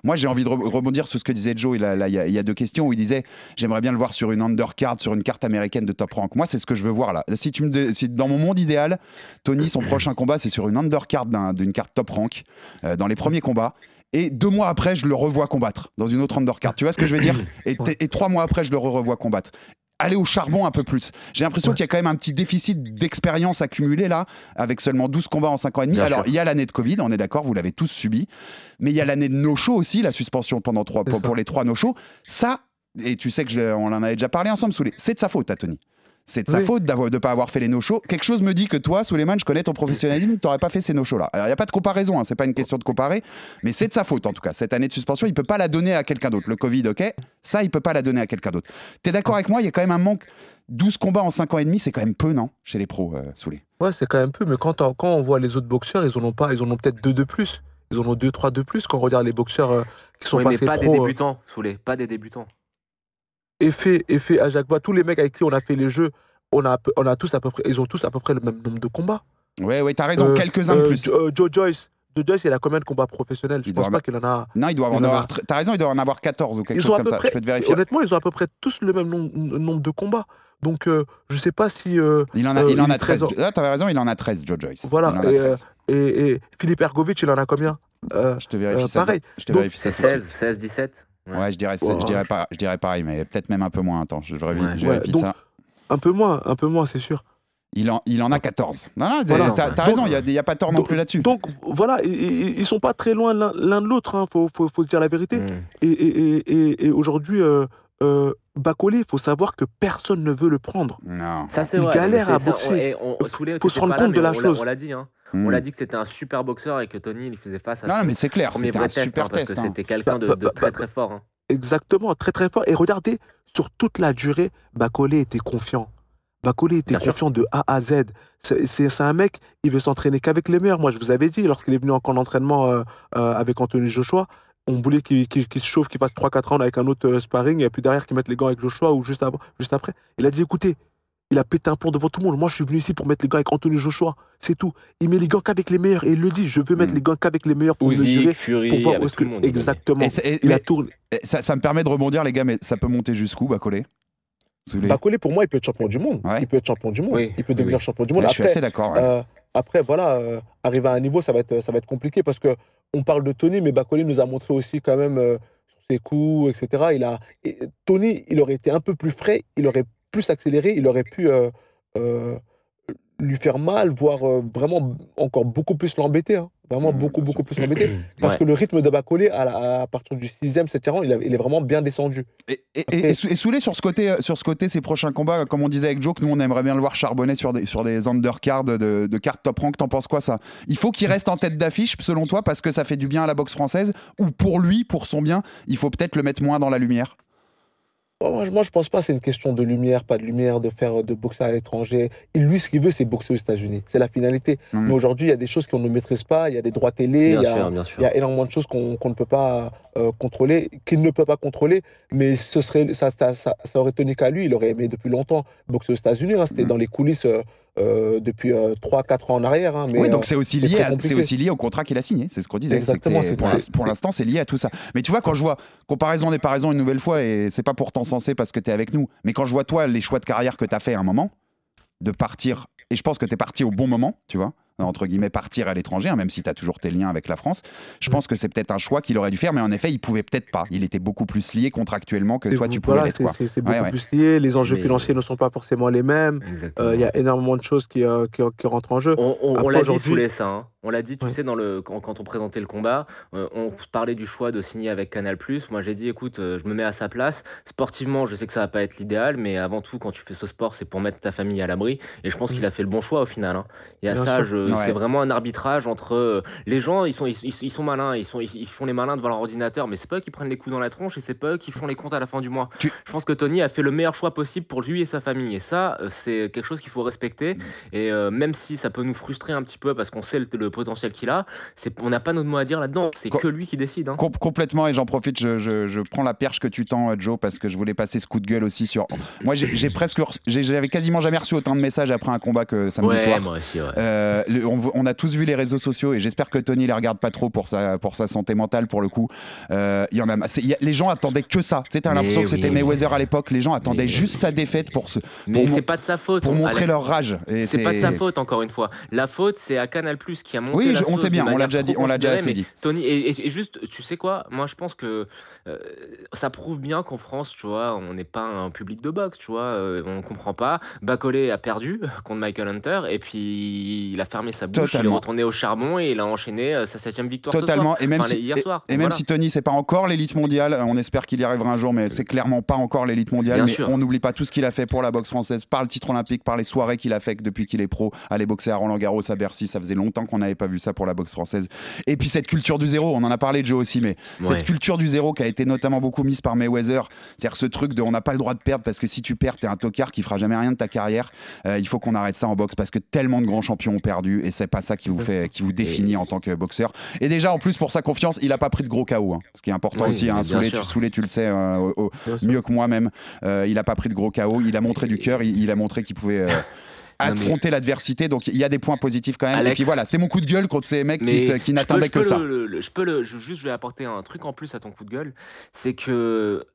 Moi, j'ai envie de re- rebondir sur ce que disait Joe. Il, y, a, il y a deux questions où il disait J'aimerais bien le voir sur une undercard, sur une carte américaine de top rank. Moi, c'est ce que je veux voir là. Si tu me si dans mon monde idéal, Tony, son prochain combat, c'est sur une undercard d'un- d'une carte top rank, euh, dans les premiers combats. Et deux mois après, je le revois combattre dans une autre undercard. Tu vois ce que je veux dire et, trois mois après, je le revois combattre. Aller au charbon un peu plus. J'ai l'impression qu'il y a quand même un petit déficit d'expérience accumulé là, avec seulement 12 combats en 5 ans et demi. Bien Alors, il y a l'année de Covid, on est d'accord, vous l'avez tous subi. Mais il y a l'année de no-show aussi, la suspension pendant trois, pour, les trois no-shows. Ça, et tu sais que je, on en avait déjà parlé ensemble, c'est de sa faute à Tony. C'est de sa Oui. faute d'avoir- de ne pas avoir fait les no-shows. Quelque chose me dit que toi, Souleymane, je connais ton professionnalisme, tu n'aurais pas fait ces no-shows-là. Alors, il n'y a pas de comparaison, hein, c'est pas une question de comparer, mais c'est de sa faute en tout cas. Cette année de suspension, il peut pas la donner à quelqu'un d'autre. Le Covid, ok, ça, il peut pas la donner à quelqu'un d'autre. Tu es d'accord avec moi Il y a quand même un manque. 12 combats en 5 ans et demi, c'est quand même peu, non Chez les pros, euh, Souley? Ouais, c'est quand même peu, mais quand, on- quand on voit les autres boxeurs, ils en ont pas, ils en ont peut-être deux de plus. Ils en ont deux, trois de plus quand on regarde les boxeurs euh, qui sont Oui, mais pas des pro. euh, débutants, Soulé, pas des débutants. Effet, effet à Jacques tous les mecs avec qui on a fait les jeux, on a, on a tous à peu près, ils ont tous à peu près le même nombre de combats. Ouais, ouais, t'as raison, Euh, quelques-uns de euh, plus. Euh, Joe Joyce, Joe Joyce, il a combien de combats professionnels? Je Il pense doit pas qu'il en a. Non, il doit en avoir. T'as raison, il doit en avoir 14 ou quelque Ils chose comme ça. près, Je peux te vérifier. honnêtement, ils ont à peu près tous le même nom- nombre de combats. Donc, euh, je sais pas si. euh, Il en a, euh, il en a est très 13. en- Ah, t'avais raison, il en a 13, Joe Joyce. Voilà. Il en a Et, 13. euh, et, et Philippe Ergovic, il en a combien? Euh, Je te vérifie euh, ça. pareil. Je te Donc, vérifie ça. C'est tout de 16, suite. 16, 17 Ouais, je dirais, Ouais. je dirais, pas, je dirais pareil, mais peut-être même un peu moins. Attends, je, vérifie, Ouais. Ouais, ça. Un peu moins, un peu moins, c'est sûr. Il en, il en a 14. Non, non, Voilà. t'as raison, il n'y a, pas tort non plus là-dessus. Donc voilà, i- i- ils sont pas très loin l'un de l'autre, hein, faut, faut, faut se dire la vérité. Mm. Et, et, et, et, et aujourd'hui, euh, euh, Bacolé, il faut savoir que personne ne veut le prendre. Non. Ça, c'est Il vrai. galère à ça, boxer. Soulé, Faut se rendre là, compte de mais la on l'a- chose. On l'a dit, hein. Hmm. On l'a dit que c'était un super boxeur et que Tony, il faisait face à Non, son mais c'est clair, c'était un test, super hein, parce test. que hein. c'était quelqu'un de, Bah, de bah, très bah, très fort. hein. Exactement, très très fort. Et regardez, sur toute la durée, Bacolé était confiant. Bacolé était Bien sûr. confiant de A à Z. C'est- un mec, il veut s'entraîner qu'avec les meilleurs. Moi, je vous avais dit, lorsqu'il est venu en camp d'entraînement euh, euh, avec Anthony Joshua, on voulait qu'il se chauffe, qu'il fasse 3-4 rounds avec un autre euh, sparring, et puis derrière qu'il mette les gants avec Joshua ou juste, avant, juste après. Il a dit écoutez, il a pété un plomb devant tout le monde. Moi, je suis venu ici pour mettre les gants avec Anthony Joshua. C'est tout. Il met les gants qu'avec les meilleurs. Et il le dit je veux mettre Mm. les gants qu'avec les meilleurs pour Usyk, mesurer. Fury, Pour voir où est-ce que. le monde. Exactement. Et c'est- et- Il mais- a tourné. et ça, ça me permet de rebondir, les gars, mais ça peut monter jusqu'où, Bacolé? Bacolé, pour moi, il peut être champion du monde. Ouais. Il peut être champion du monde. Oui, il peut devenir oui. champion du monde. Ouais, Je suis Après, assez d'accord. ouais. euh, après, voilà, euh, arriver à un niveau, ça va être, ça va être compliqué parce que on parle de Tony, mais Bacolé nous a montré aussi quand même euh, ses coups, etc. Il a, et Tony, il aurait été un peu plus frais, il aurait plus accéléré, il aurait pu euh, euh, lui faire mal, voire euh, vraiment encore beaucoup plus l'embêter. hein. Vraiment Mmh, beaucoup, beaucoup plus l'embêter. Parce Ouais. que le rythme de Bacolé, à, à partir du 6e, 7e rang, il, il est vraiment bien descendu. Et, et, Après- sur ce côté, sur ce côté, ses prochains combats, comme on disait avec Joe, que nous on aimerait bien le voir charbonner sur des, sur des undercards de, de cartes top rank. T'en penses quoi ça? Il faut qu'il reste en tête d'affiche, selon toi, parce que ça fait du bien à la boxe française, ou pour lui, pour son bien, il faut peut-être le mettre moins dans la lumière? Moi, moi, je- moi, je pense pas que c'est une question de lumière, pas de lumière, de faire de boxer à l'étranger. Et lui, ce qu'il veut, c'est boxer aux États-Unis. C'est la finalité. Mhm. Mais aujourd'hui, il y a des choses qu'on ne maîtrise pas. Il y a des droits télé. Bien il y a, sûr, bien il sûr. y a énormément de choses qu'on qu'on ne peut pas euh, contrôler, qu'il ne peut pas contrôler. Mais ce serait, ça, ça, ça, ça aurait tenu qu'à lui. Il aurait aimé depuis longtemps boxer aux États-Unis. hein. C'était Mhm. dans les coulisses euh, euh, depuis 3-4 ans en arrière. hein. Mais, oui, euh, donc c'est aussi, lié à- aussi lié au contrat qu'il a signé, c'est ce qu'on disait. Exactement, pour l'instant, c'est lié à tout ça. Mais tu vois, quand je vois comparaison des paraisons une nouvelle fois, et c'est pas pour t'encenser parce que tu es avec nous, mais quand je vois toi les choix de carrière que tu as fait à un moment, de partir, et je pense que tu es parti au bon moment, tu vois, entre guillemets, partir à l'étranger, hein, même si tu as toujours tes liens avec la France, je pense que c'est peut-être un choix qu'il aurait dû faire, mais en effet, il pouvait peut-être pas. Il était beaucoup plus lié contractuellement que toi, vous- tu pouvais voilà, l'être. c'est- Ouais, beaucoup ouais. plus lié. Les enjeux Mais- financiers ne sont pas forcément les mêmes. Euh, Il y a énormément de choses qui, euh, qui, qui rentrent en jeu. On, on- on Après, l'a dit sous les ça. hein. On l'a dit, tu Ouais. sais, dans le, quand, quand on présentait le combat, euh, on parlait du choix de signer avec Canal+. Moi, j'ai dit, écoute, euh, je me mets à sa place. Sportivement, je sais que ça va pas être l'idéal, mais avant tout, quand tu fais ce sport, c'est pour mettre ta famille à l'abri. Et je pense qu'il a fait le bon choix au final. hein. Il y a Bien ça, sûr. je- Ouais. c'est vraiment un arbitrage entre euh, les gens. Ils sont, ils, sont malins, ils sont, ils, font les malins devant leur ordinateur, mais c'est pas eux qui prennent les coups dans la tronche et c'est pas eux qui font les comptes à la fin du mois. Tu- Je pense que Tony a fait le meilleur choix possible pour lui et sa famille. Et ça, euh, c'est quelque chose qu'il faut respecter. Et euh, même si ça peut nous frustrer un petit peu parce qu'on sait le, le potentiel qu'il a, on n'a pas notre mot à dire là-dedans. C'est que lui qui décide. hein. Com- complètement, et j'en profite, je, je- je prends la perche que tu tends, euh, Joe, parce que je voulais passer ce coup de gueule aussi sur. Moi, j'ai presque, j'avais quasiment jamais reçu autant de messages après un combat que samedi Ouais, soir. moi aussi, ouais. Euh, on, on a tous vu les réseaux sociaux et j'espère que Tony les regarde pas trop pour sa, pour sa santé mentale pour le coup. Euh, Il y en a, y a- les gens attendaient que ça. Tu sais, l'impression que c'était. Mayweather à l'époque. Les gens attendaient Mais- juste sa défaite pour, se, Mais c'est pas de sa faute. pour on- montrer Alex. leur rage. C'est pas de sa faute, encore une fois. La faute, c'est à Canal Plus qui a monté. Oui, la on sait bien, on l'a déjà dit, on l'a déjà assez dit. Tony, et, et- et juste, tu sais quoi? Moi, je pense que euh, ça prouve bien qu'en France, tu vois, on n'est pas un public de boxe, tu vois, euh, on comprend pas. Bacolé a perdu contre Michael Hunter, et puis il a fermé fermé sa bouche, il est Totalement. retourné au charbon et il a enchaîné euh, sa septième victoire ce Totalement. soir. Et même, Enfin, si, hier soir. et même Voilà. si Tony, c'est pas encore l'élite mondiale, on espère qu'il y arrivera un jour, mais c'est clairement pas encore l'élite mondiale. Bien mais sûr. on n'oublie pas tout ce qu'il a fait pour la boxe française, par le titre olympique, par les soirées qu'il a fait depuis qu'il est pro, aller boxer à Roland Garros, à Bercy. Ça faisait longtemps qu'on n'avait pas vu ça pour la boxe française. Et puis cette culture du zéro, on en a parlé, Joe aussi, mais Ouais. cette culture du zéro qui a été notamment beaucoup mise par Mayweather, c'est-à-dire ce truc de on n'a pas le droit de perdre parce que si tu perds, t'es un tocard qui fera jamais rien de ta carrière. Euh, il faut qu'on arrête ça en boxe parce que tellement de grands champions ont perdu et c'est pas ça qui vous fait, qui vous définit en tant que boxeur. Et déjà, en plus, pour sa confiance, il a pas pris de gros KO. hein. Ce qui est important Oui, aussi, hein, Soulé, tu, Soulé, tu le sais euh, mieux que moi-même. Euh, il a pas pris de gros KO. Il a montré du cœur. Il, il a montré qu'il pouvait. euh, mais- affronter l'adversité donc il y a des points positifs quand même et puis voilà c'était mon coup de gueule contre ces mecs qui, Mais qui n'attendaient que ça le- le- le- je peux le, je- juste, je vais apporter un truc en plus à ton coup de gueule, c'est que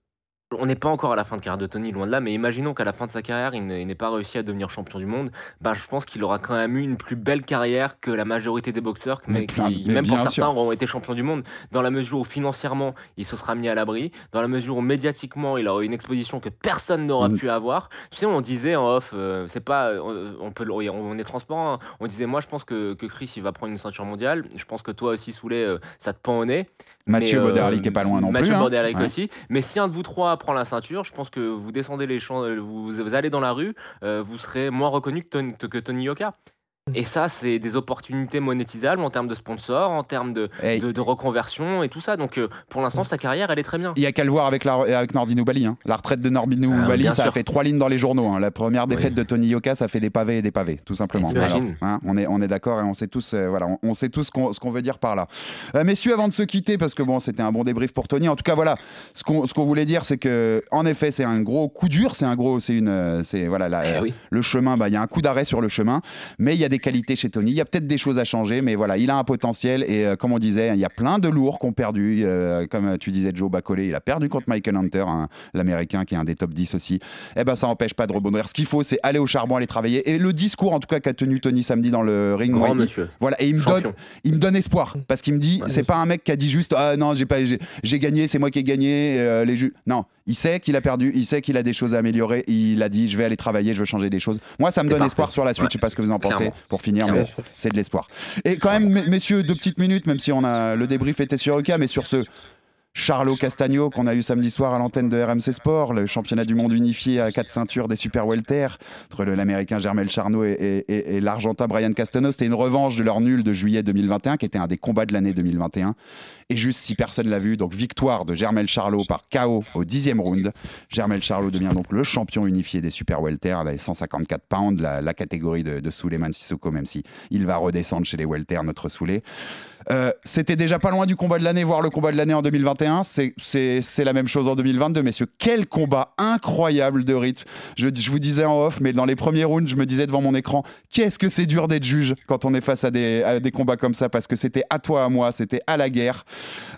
on n'est pas encore à la fin de carrière de Tony, loin de là, mais imaginons qu'à la fin de sa carrière, il n'ait pas réussi à devenir champion du monde. Bah, je pense qu'il aura quand même eu une plus belle carrière que la majorité des boxeurs, Mais mais plein- qui, mais même pour certains, sûr. auront été champions du monde, dans la mesure où financièrement, il se sera mis à l'abri, dans la mesure où médiatiquement, il aura eu une exposition que personne n'aura Mm. pu avoir. Tu sais, on disait en off, euh, c'est pas, on, on peut, on est transparent. hein. On disait, moi, je pense que, que Chris, il va prendre une ceinture mondiale. Je pense que toi aussi, Soulé, euh, ça te pend au nez. Mathieu Mais, euh, Boderlic est pas loin non Mathieu plus hein. Boderlic aussi. Mais si un de vous trois prend la ceinture, je pense que vous descendez les champs, euh, vous, allez dans la rue, euh, vous serez moins reconnu que Tony Yoka. Et ça, c'est des opportunités monétisables en termes de sponsors, en termes de, Hey. de, de reconversion et tout ça. Donc, euh, pour l'instant, sa carrière, elle est très bien. Il y a qu'à le voir avec, la, avec Nordino Bali. hein. La retraite de Nordino Ah, Bali, ça a fait trois lignes dans les journaux. hein. La première défaite Oui. de Tony Yoka, ça fait des pavés et des pavés, tout simplement. Hein, on est, on est d'accord et on sait tous, euh, voilà, on, on sait tous ce qu'on, veut dire par là. Euh, messieurs, avant de se quitter, parce que bon, c'était un bon débrief pour Tony. En tout cas, voilà, ce qu'on, qu'on voulait dire, c'est que, en effet, c'est un gros coup dur. C'est un gros, c'est une, c'est voilà, la- Eh oui. le chemin. bah, Il y a un coup d'arrêt sur le chemin, mais il y a des qualités chez Tony. Il y a peut-être des choses à changer, mais voilà, il a un potentiel et euh, comme on disait, il y a plein de lourds qui ont perdu. euh, comme tu disais, Joe Bacolé, il a perdu contre Michael Hunter, hein, l'américain qui est un des top 10 aussi. Eh ben, ça n'empêche pas de rebondir. Ce qu'il faut, c'est aller au charbon, aller travailler. Et le discours, en tout cas, qu'a tenu Tony samedi dans le ring, Grand il- monsieur. voilà, et il me Champion. donne, il me donne espoir parce qu'il me dit, c'est pas un mec qui a dit juste, ah non, j'ai pas, j'ai j'ai gagné, c'est moi qui ai gagné, euh, les ju- Non, il sait qu'il a perdu, il sait qu'il a des choses à améliorer. Il a dit, je vais aller travailler, je veux changer des choses. Moi, ça me donne parfait. espoir sur la suite. Ouais. Je sais pas ce que vous en pensez Clairement. pour finir, mais c'est de l'espoir. Et quand même, mes- messieurs, deux petites minutes, même si on a le débrief était sur Euka, mais sur ce Charlot Castagno qu'on a eu samedi soir à l'antenne de RMC Sport, le championnat du monde unifié à quatre ceintures des super welter entre l'américain Germel Charnot et, l'argentin Brian Castano. C'était une revanche de leur nul de juillet 2021 qui était un des combats de l'année 2021. Et juste si personne l'a vu, donc victoire de Germel Charlot par KO au dixième round. Germel Charlot devient donc le champion unifié des super welter, les 154 pounds, la, la catégorie de, de Souleymane Sissoko, même si il va redescendre chez les welter, notre Soulé. Euh, C'était déjà pas loin du combat de l'année, voire le combat de l'année en 2021. C'est- la même chose en 2022, messieurs. Quel combat incroyable de rythme. Je, vous disais en off, mais dans les premiers rounds, je me disais devant mon écran, qu'est-ce que c'est dur d'être juge quand on est face à des, à des combats comme ça, parce que c'était à toi, à moi, c'était à la guerre.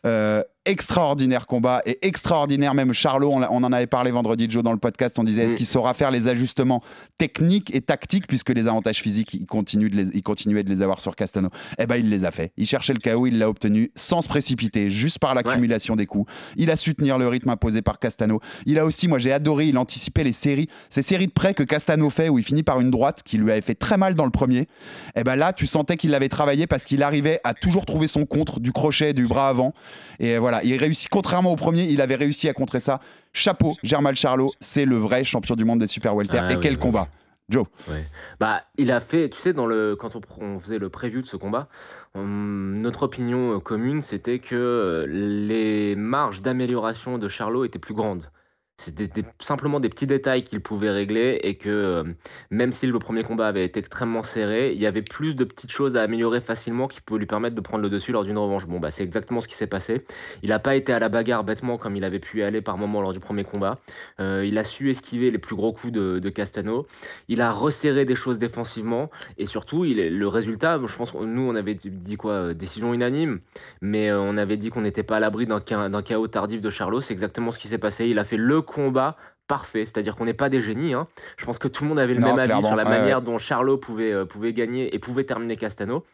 Euh, extraordinaire combat et extraordinaire même Charlot, on, en avait parlé vendredi Joe dans le podcast, on disait est-ce Mm. qu'il saura faire les ajustements techniques et tactiques puisque les avantages physiques, il, continue de les, il continuait de les avoir sur Castano? Eh ben il les a fait. Il cherchait le KO, il l'a obtenu sans se précipiter, juste par l'accumulation des coups. Il a su tenir le rythme imposé par Castano. Il a aussi, moi j'ai adoré, il anticipait les séries, ces séries de près que Castano fait où il finit par une droite qui lui avait fait très mal dans le premier. Et ben là, tu sentais qu'il l'avait travaillé parce qu'il arrivait à toujours trouver son contre du crochet, du bras avant. Et voilà, il réussit, contrairement au premier, il avait réussi à contrer ça. Chapeau, Germal Charlot, c'est le vrai champion du monde des super welter. Ah et oui, quel oui, combat Joe. Ouais. Bah, il a fait, tu sais, dans le, quand on, faisait le preview de ce combat, on- notre opinion euh, commune, c'était que euh, les marges d'amélioration de Charlot étaient plus grandes. C'était simplement des petits détails qu'il pouvait régler et que euh, même si le premier combat avait été extrêmement serré, il y avait plus de petites choses à améliorer facilement qui pouvaient lui permettre de prendre le dessus lors d'une revanche. Bon, bah, c'est exactement ce qui s'est passé. Il n'a pas été à la bagarre bêtement comme il avait pu y aller par moment lors du premier combat. Euh, il a su esquiver les plus gros coups de, Castano. Il a resserré des choses défensivement et surtout, il le résultat, je pense que nous, on avait dit- quoi euh, Décision unanime, mais on avait dit qu'on n'était pas à l'abri d'un chaos tardif de Charlot. C'est exactement ce qui s'est passé. Il a fait le combat parfait, c'est-à-dire qu'on n'est pas des génies. hein. Je pense que tout le monde avait le Non, même avis sur la manière ouais. dont Charlot pouvait, euh, pouvait gagner et pouvait terminer Castano.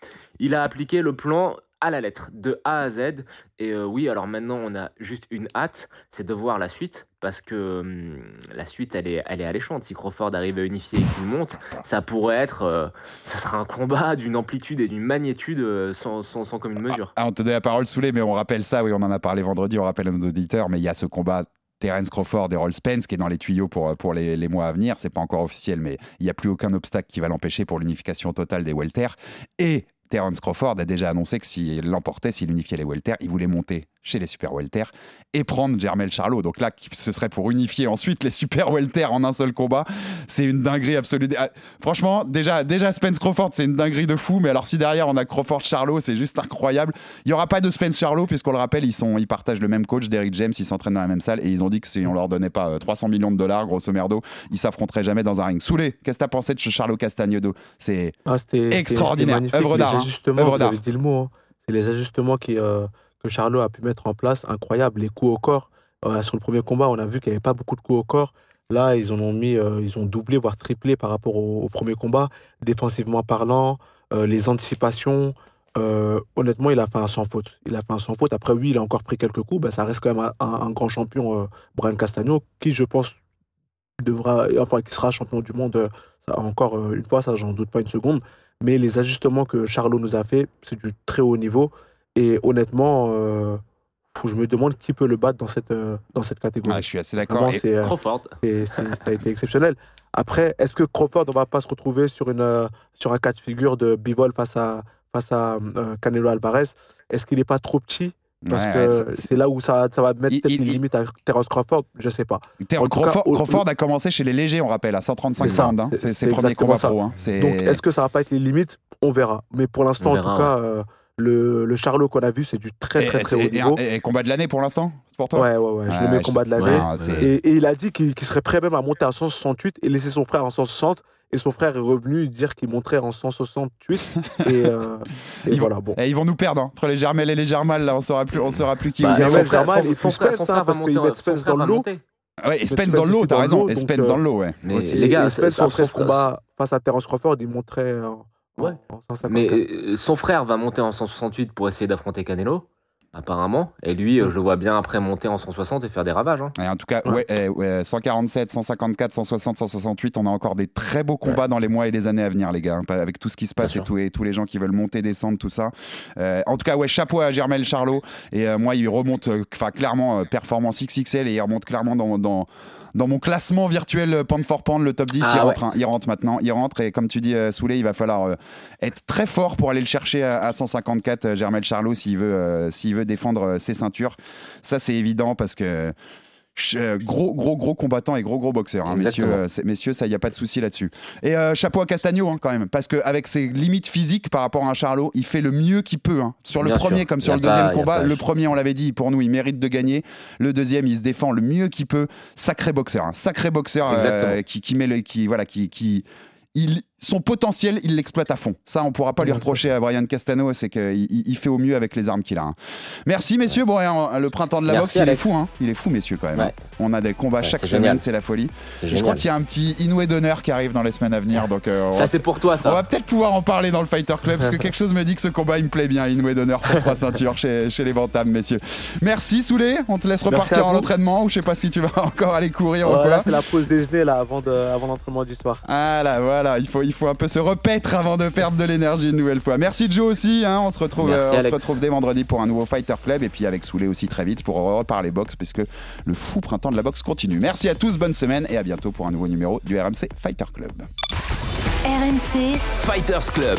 Il a appliqué le plan à la lettre, de A à Z. Et euh, oui, alors maintenant, on a juste une hâte, c'est de voir la suite, parce que hum, la suite, elle est, elle est alléchante. Si Crawford arrive à unifier et qu'il monte, ça pourrait être, euh, ça sera un combat d'une amplitude et d'une magnitude euh, sans, sans, sans commune mesure. Ah, on te donne la parole, Soulé, mais on rappelle ça, oui, on en a parlé vendredi, on rappelle à nos auditeurs, mais il y a ce combat Terence Crawford et Roll Spence qui est dans les tuyaux pour, pour les, les mois à venir. C'est pas encore officiel, mais il n'y a plus aucun obstacle qui va l'empêcher pour l'unification totale des welter. Et Terence Crawford a déjà annoncé que s'il l'emportait, s'il unifiait les welter, il voulait monter chez les super welter et prendre Jermel Charlot. Donc là, ce serait pour unifier ensuite les super welter en un seul combat. C'est une dinguerie absolue. Ah, franchement, déjà, déjà Spence Crawford, c'est une dinguerie de fou. Mais alors si derrière on a Crawford Charlot, c'est juste incroyable. Il y aura pas de Spence Charlot puisqu'on le rappelle, ils sont, ils partagent le même coach, Derrick James. Ils s'entraînent dans la même salle et ils ont dit que si on leur donnait pas 300 millions de dollars, grosso merdo, ils s'affronteraient jamais dans un ring. Soulé, qu'est-ce que t'as pensé de ce Charlot Castagnedo C'est Ah, extraordinaire. Œuvre d'art. hein. ajustements, Œuvre vous d'art. avez dit le mot. hein. C'est les ajustements qui, euh, que Charlot a pu mettre en place, incroyable. Les coups au corps. Euh, sur le premier combat, on a vu qu'il n'y avait pas beaucoup de coups au corps. Là, ils en ont mis, euh, ils ont doublé, voire triplé par rapport au, premier combat. Défensivement parlant, euh, les anticipations. honnêtement, il a fait un sans faute. Il a fait sans faute. Après, oui, il a encore pris quelques coups. Ben, ça reste quand même un, grand champion, Brian Castagno, qui, je pense, devra, enfin, qui sera champion du monde. encore une fois, ça, j'en doute pas une seconde. Mais les ajustements que Charlot nous a fait, c'est du très haut niveau. Et honnêtement, euh, je me demande qui peut le battre dans cette, euh, dans cette catégorie. Ah, je suis assez d'accord. C'est, euh, Crawford. c'est- c'est- ça a été exceptionnel. Après, est-ce que Crawford ne va pas se retrouver sur, une, sur un cas de figure de bivol face à, face à euh, Canelo Alvarez? Est-ce qu'il n'est pas trop petit? Parce Ouais, que c'est là où ça, ça va mettre Il- peut-être il- une il- limite à Terence Crawford, je sais pas. Ter- En tout cas, Crawford, au- Crawford a commencé chez les légers, on rappelle, à 135 C'est ça, pounds. hein. c'est- C'est c'est ses premiers combats pro. hein. C'est- Donc, est-ce que ça va pas être les limites? On verra. Mais pour l'instant, On en tout cas, euh, le, le Charlot qu'on a vu, c'est du très, Et- très, très et- haut et- niveau. et- et combat de l'année pour l'instant pour toi? Ouais, ouais, ouais. Je le mets je- combat de l'année. Ah. Et, et il a dit qu'il serait prêt même à monter à 168 et laisser son frère en 160. Et son frère est revenu dire qu'il monterait en 168. et euh, et Ils vont- voilà, bon. Eh, ils vont nous perdre hein. entre les Germel et les Germal là on saura plus on saura plus qui Bah, son frère, Germain, son- et son frère- son hein, frère va parce monter qu'il en- met son Spence dans va le lot. monter. Ouais, et Spence dans le lot aussi t'as raison et Spence euh, dans le lot ouais Mais Aussi. les gars, et Spence, après son ce combat face à Terence Crawford, il montrait en- Ouais. en 154. Mais euh, son frère va monter en 168 pour essayer d'affronter Canelo, apparemment. Et lui, euh, je le vois bien après monter en 160 et faire des ravages. hein. Et en tout cas, ouais. Ouais. eh, ouais, 147, 154, 160, 168, on a encore des très beaux combats dans les mois et les années à venir, les gars, hein, avec tout ce qui se passe et sûr. tout- et tous les gens qui veulent monter, descendre, tout ça. Euh, en tout cas, ouais, chapeau à Germel Charlot. Et euh, moi, il remonte enfin clairement performance XXL et il remonte clairement dans, dans, dans mon classement virtuel euh, pound for pound, le top 10. Ah il, ouais. rentre, hein, il rentre maintenant, il rentre. Et comme tu dis, euh, Souley, il va falloir euh, être très fort pour aller le chercher à, à 154, euh, Germel Charlot, s'il veut, s'il veut défendre ses ceintures. Ça, c'est évident parce que. Euh, Gros, gros, gros combattant et gros, gros boxeur, hein, messieurs, euh, messieurs, ça, il n'y a pas de souci là-dessus. Et euh, chapeau à Castagno, hein, quand même, parce qu'avec ses limites physiques par rapport à un Charlot, il fait le mieux qu'il peut. hein. Sur le premier sûr. comme sur le pas- deuxième combat, pas- le premier, on l'avait dit, pour nous, il mérite de gagner. Le deuxième, il se défend le mieux qu'il peut. Sacré boxeur, sacré boxeur euh, qui, qui met le, qui, voilà, qui, qui, il, son potentiel, il l'exploite à fond. Ça, on pourra pas lui reprocher à Brian Castano, c'est qu'il il- il fait au mieux avec les armes qu'il a. hein. Merci, messieurs. Bon, hein, le printemps de la Merci, boxe, il est fou. hein. Il est fou, messieurs, quand même. Ouais. hein. On a des combats Ouais, chaque semaine, c'est la folie. Je crois qu'il y a un petit Inoué d'honneur qui arrive dans les semaines à venir. Donc, euh, Ça, c'est pour toi, on va ça. peut-être pouvoir en parler dans le Fighter Club parce que quelque chose me dit que ce combat il me plaît bien. Inoué d'honneur pour trois ceintures chez, chez les Bantam, messieurs. Merci Soulé, on te laisse Merci repartir en entraînement ou je sais pas si tu vas encore aller courir ou quoi. c'est la pause déjeuner là, avant, de, avant l'entraînement du soir. Voilà, voilà, il faut, il faut un peu se repaître avant de perdre de l'énergie une nouvelle fois. Merci Joe aussi, hein, on, se retrouve, Merci, euh, on se retrouve dès vendredi pour un nouveau Fighter Club et puis avec Soulé aussi très vite pour reparler boxe puisque le fou printemps de la boxe continue. Merci à tous, bonne semaine et à bientôt pour un nouveau numéro du RMC Fighter Club. RMC, Fighters Club.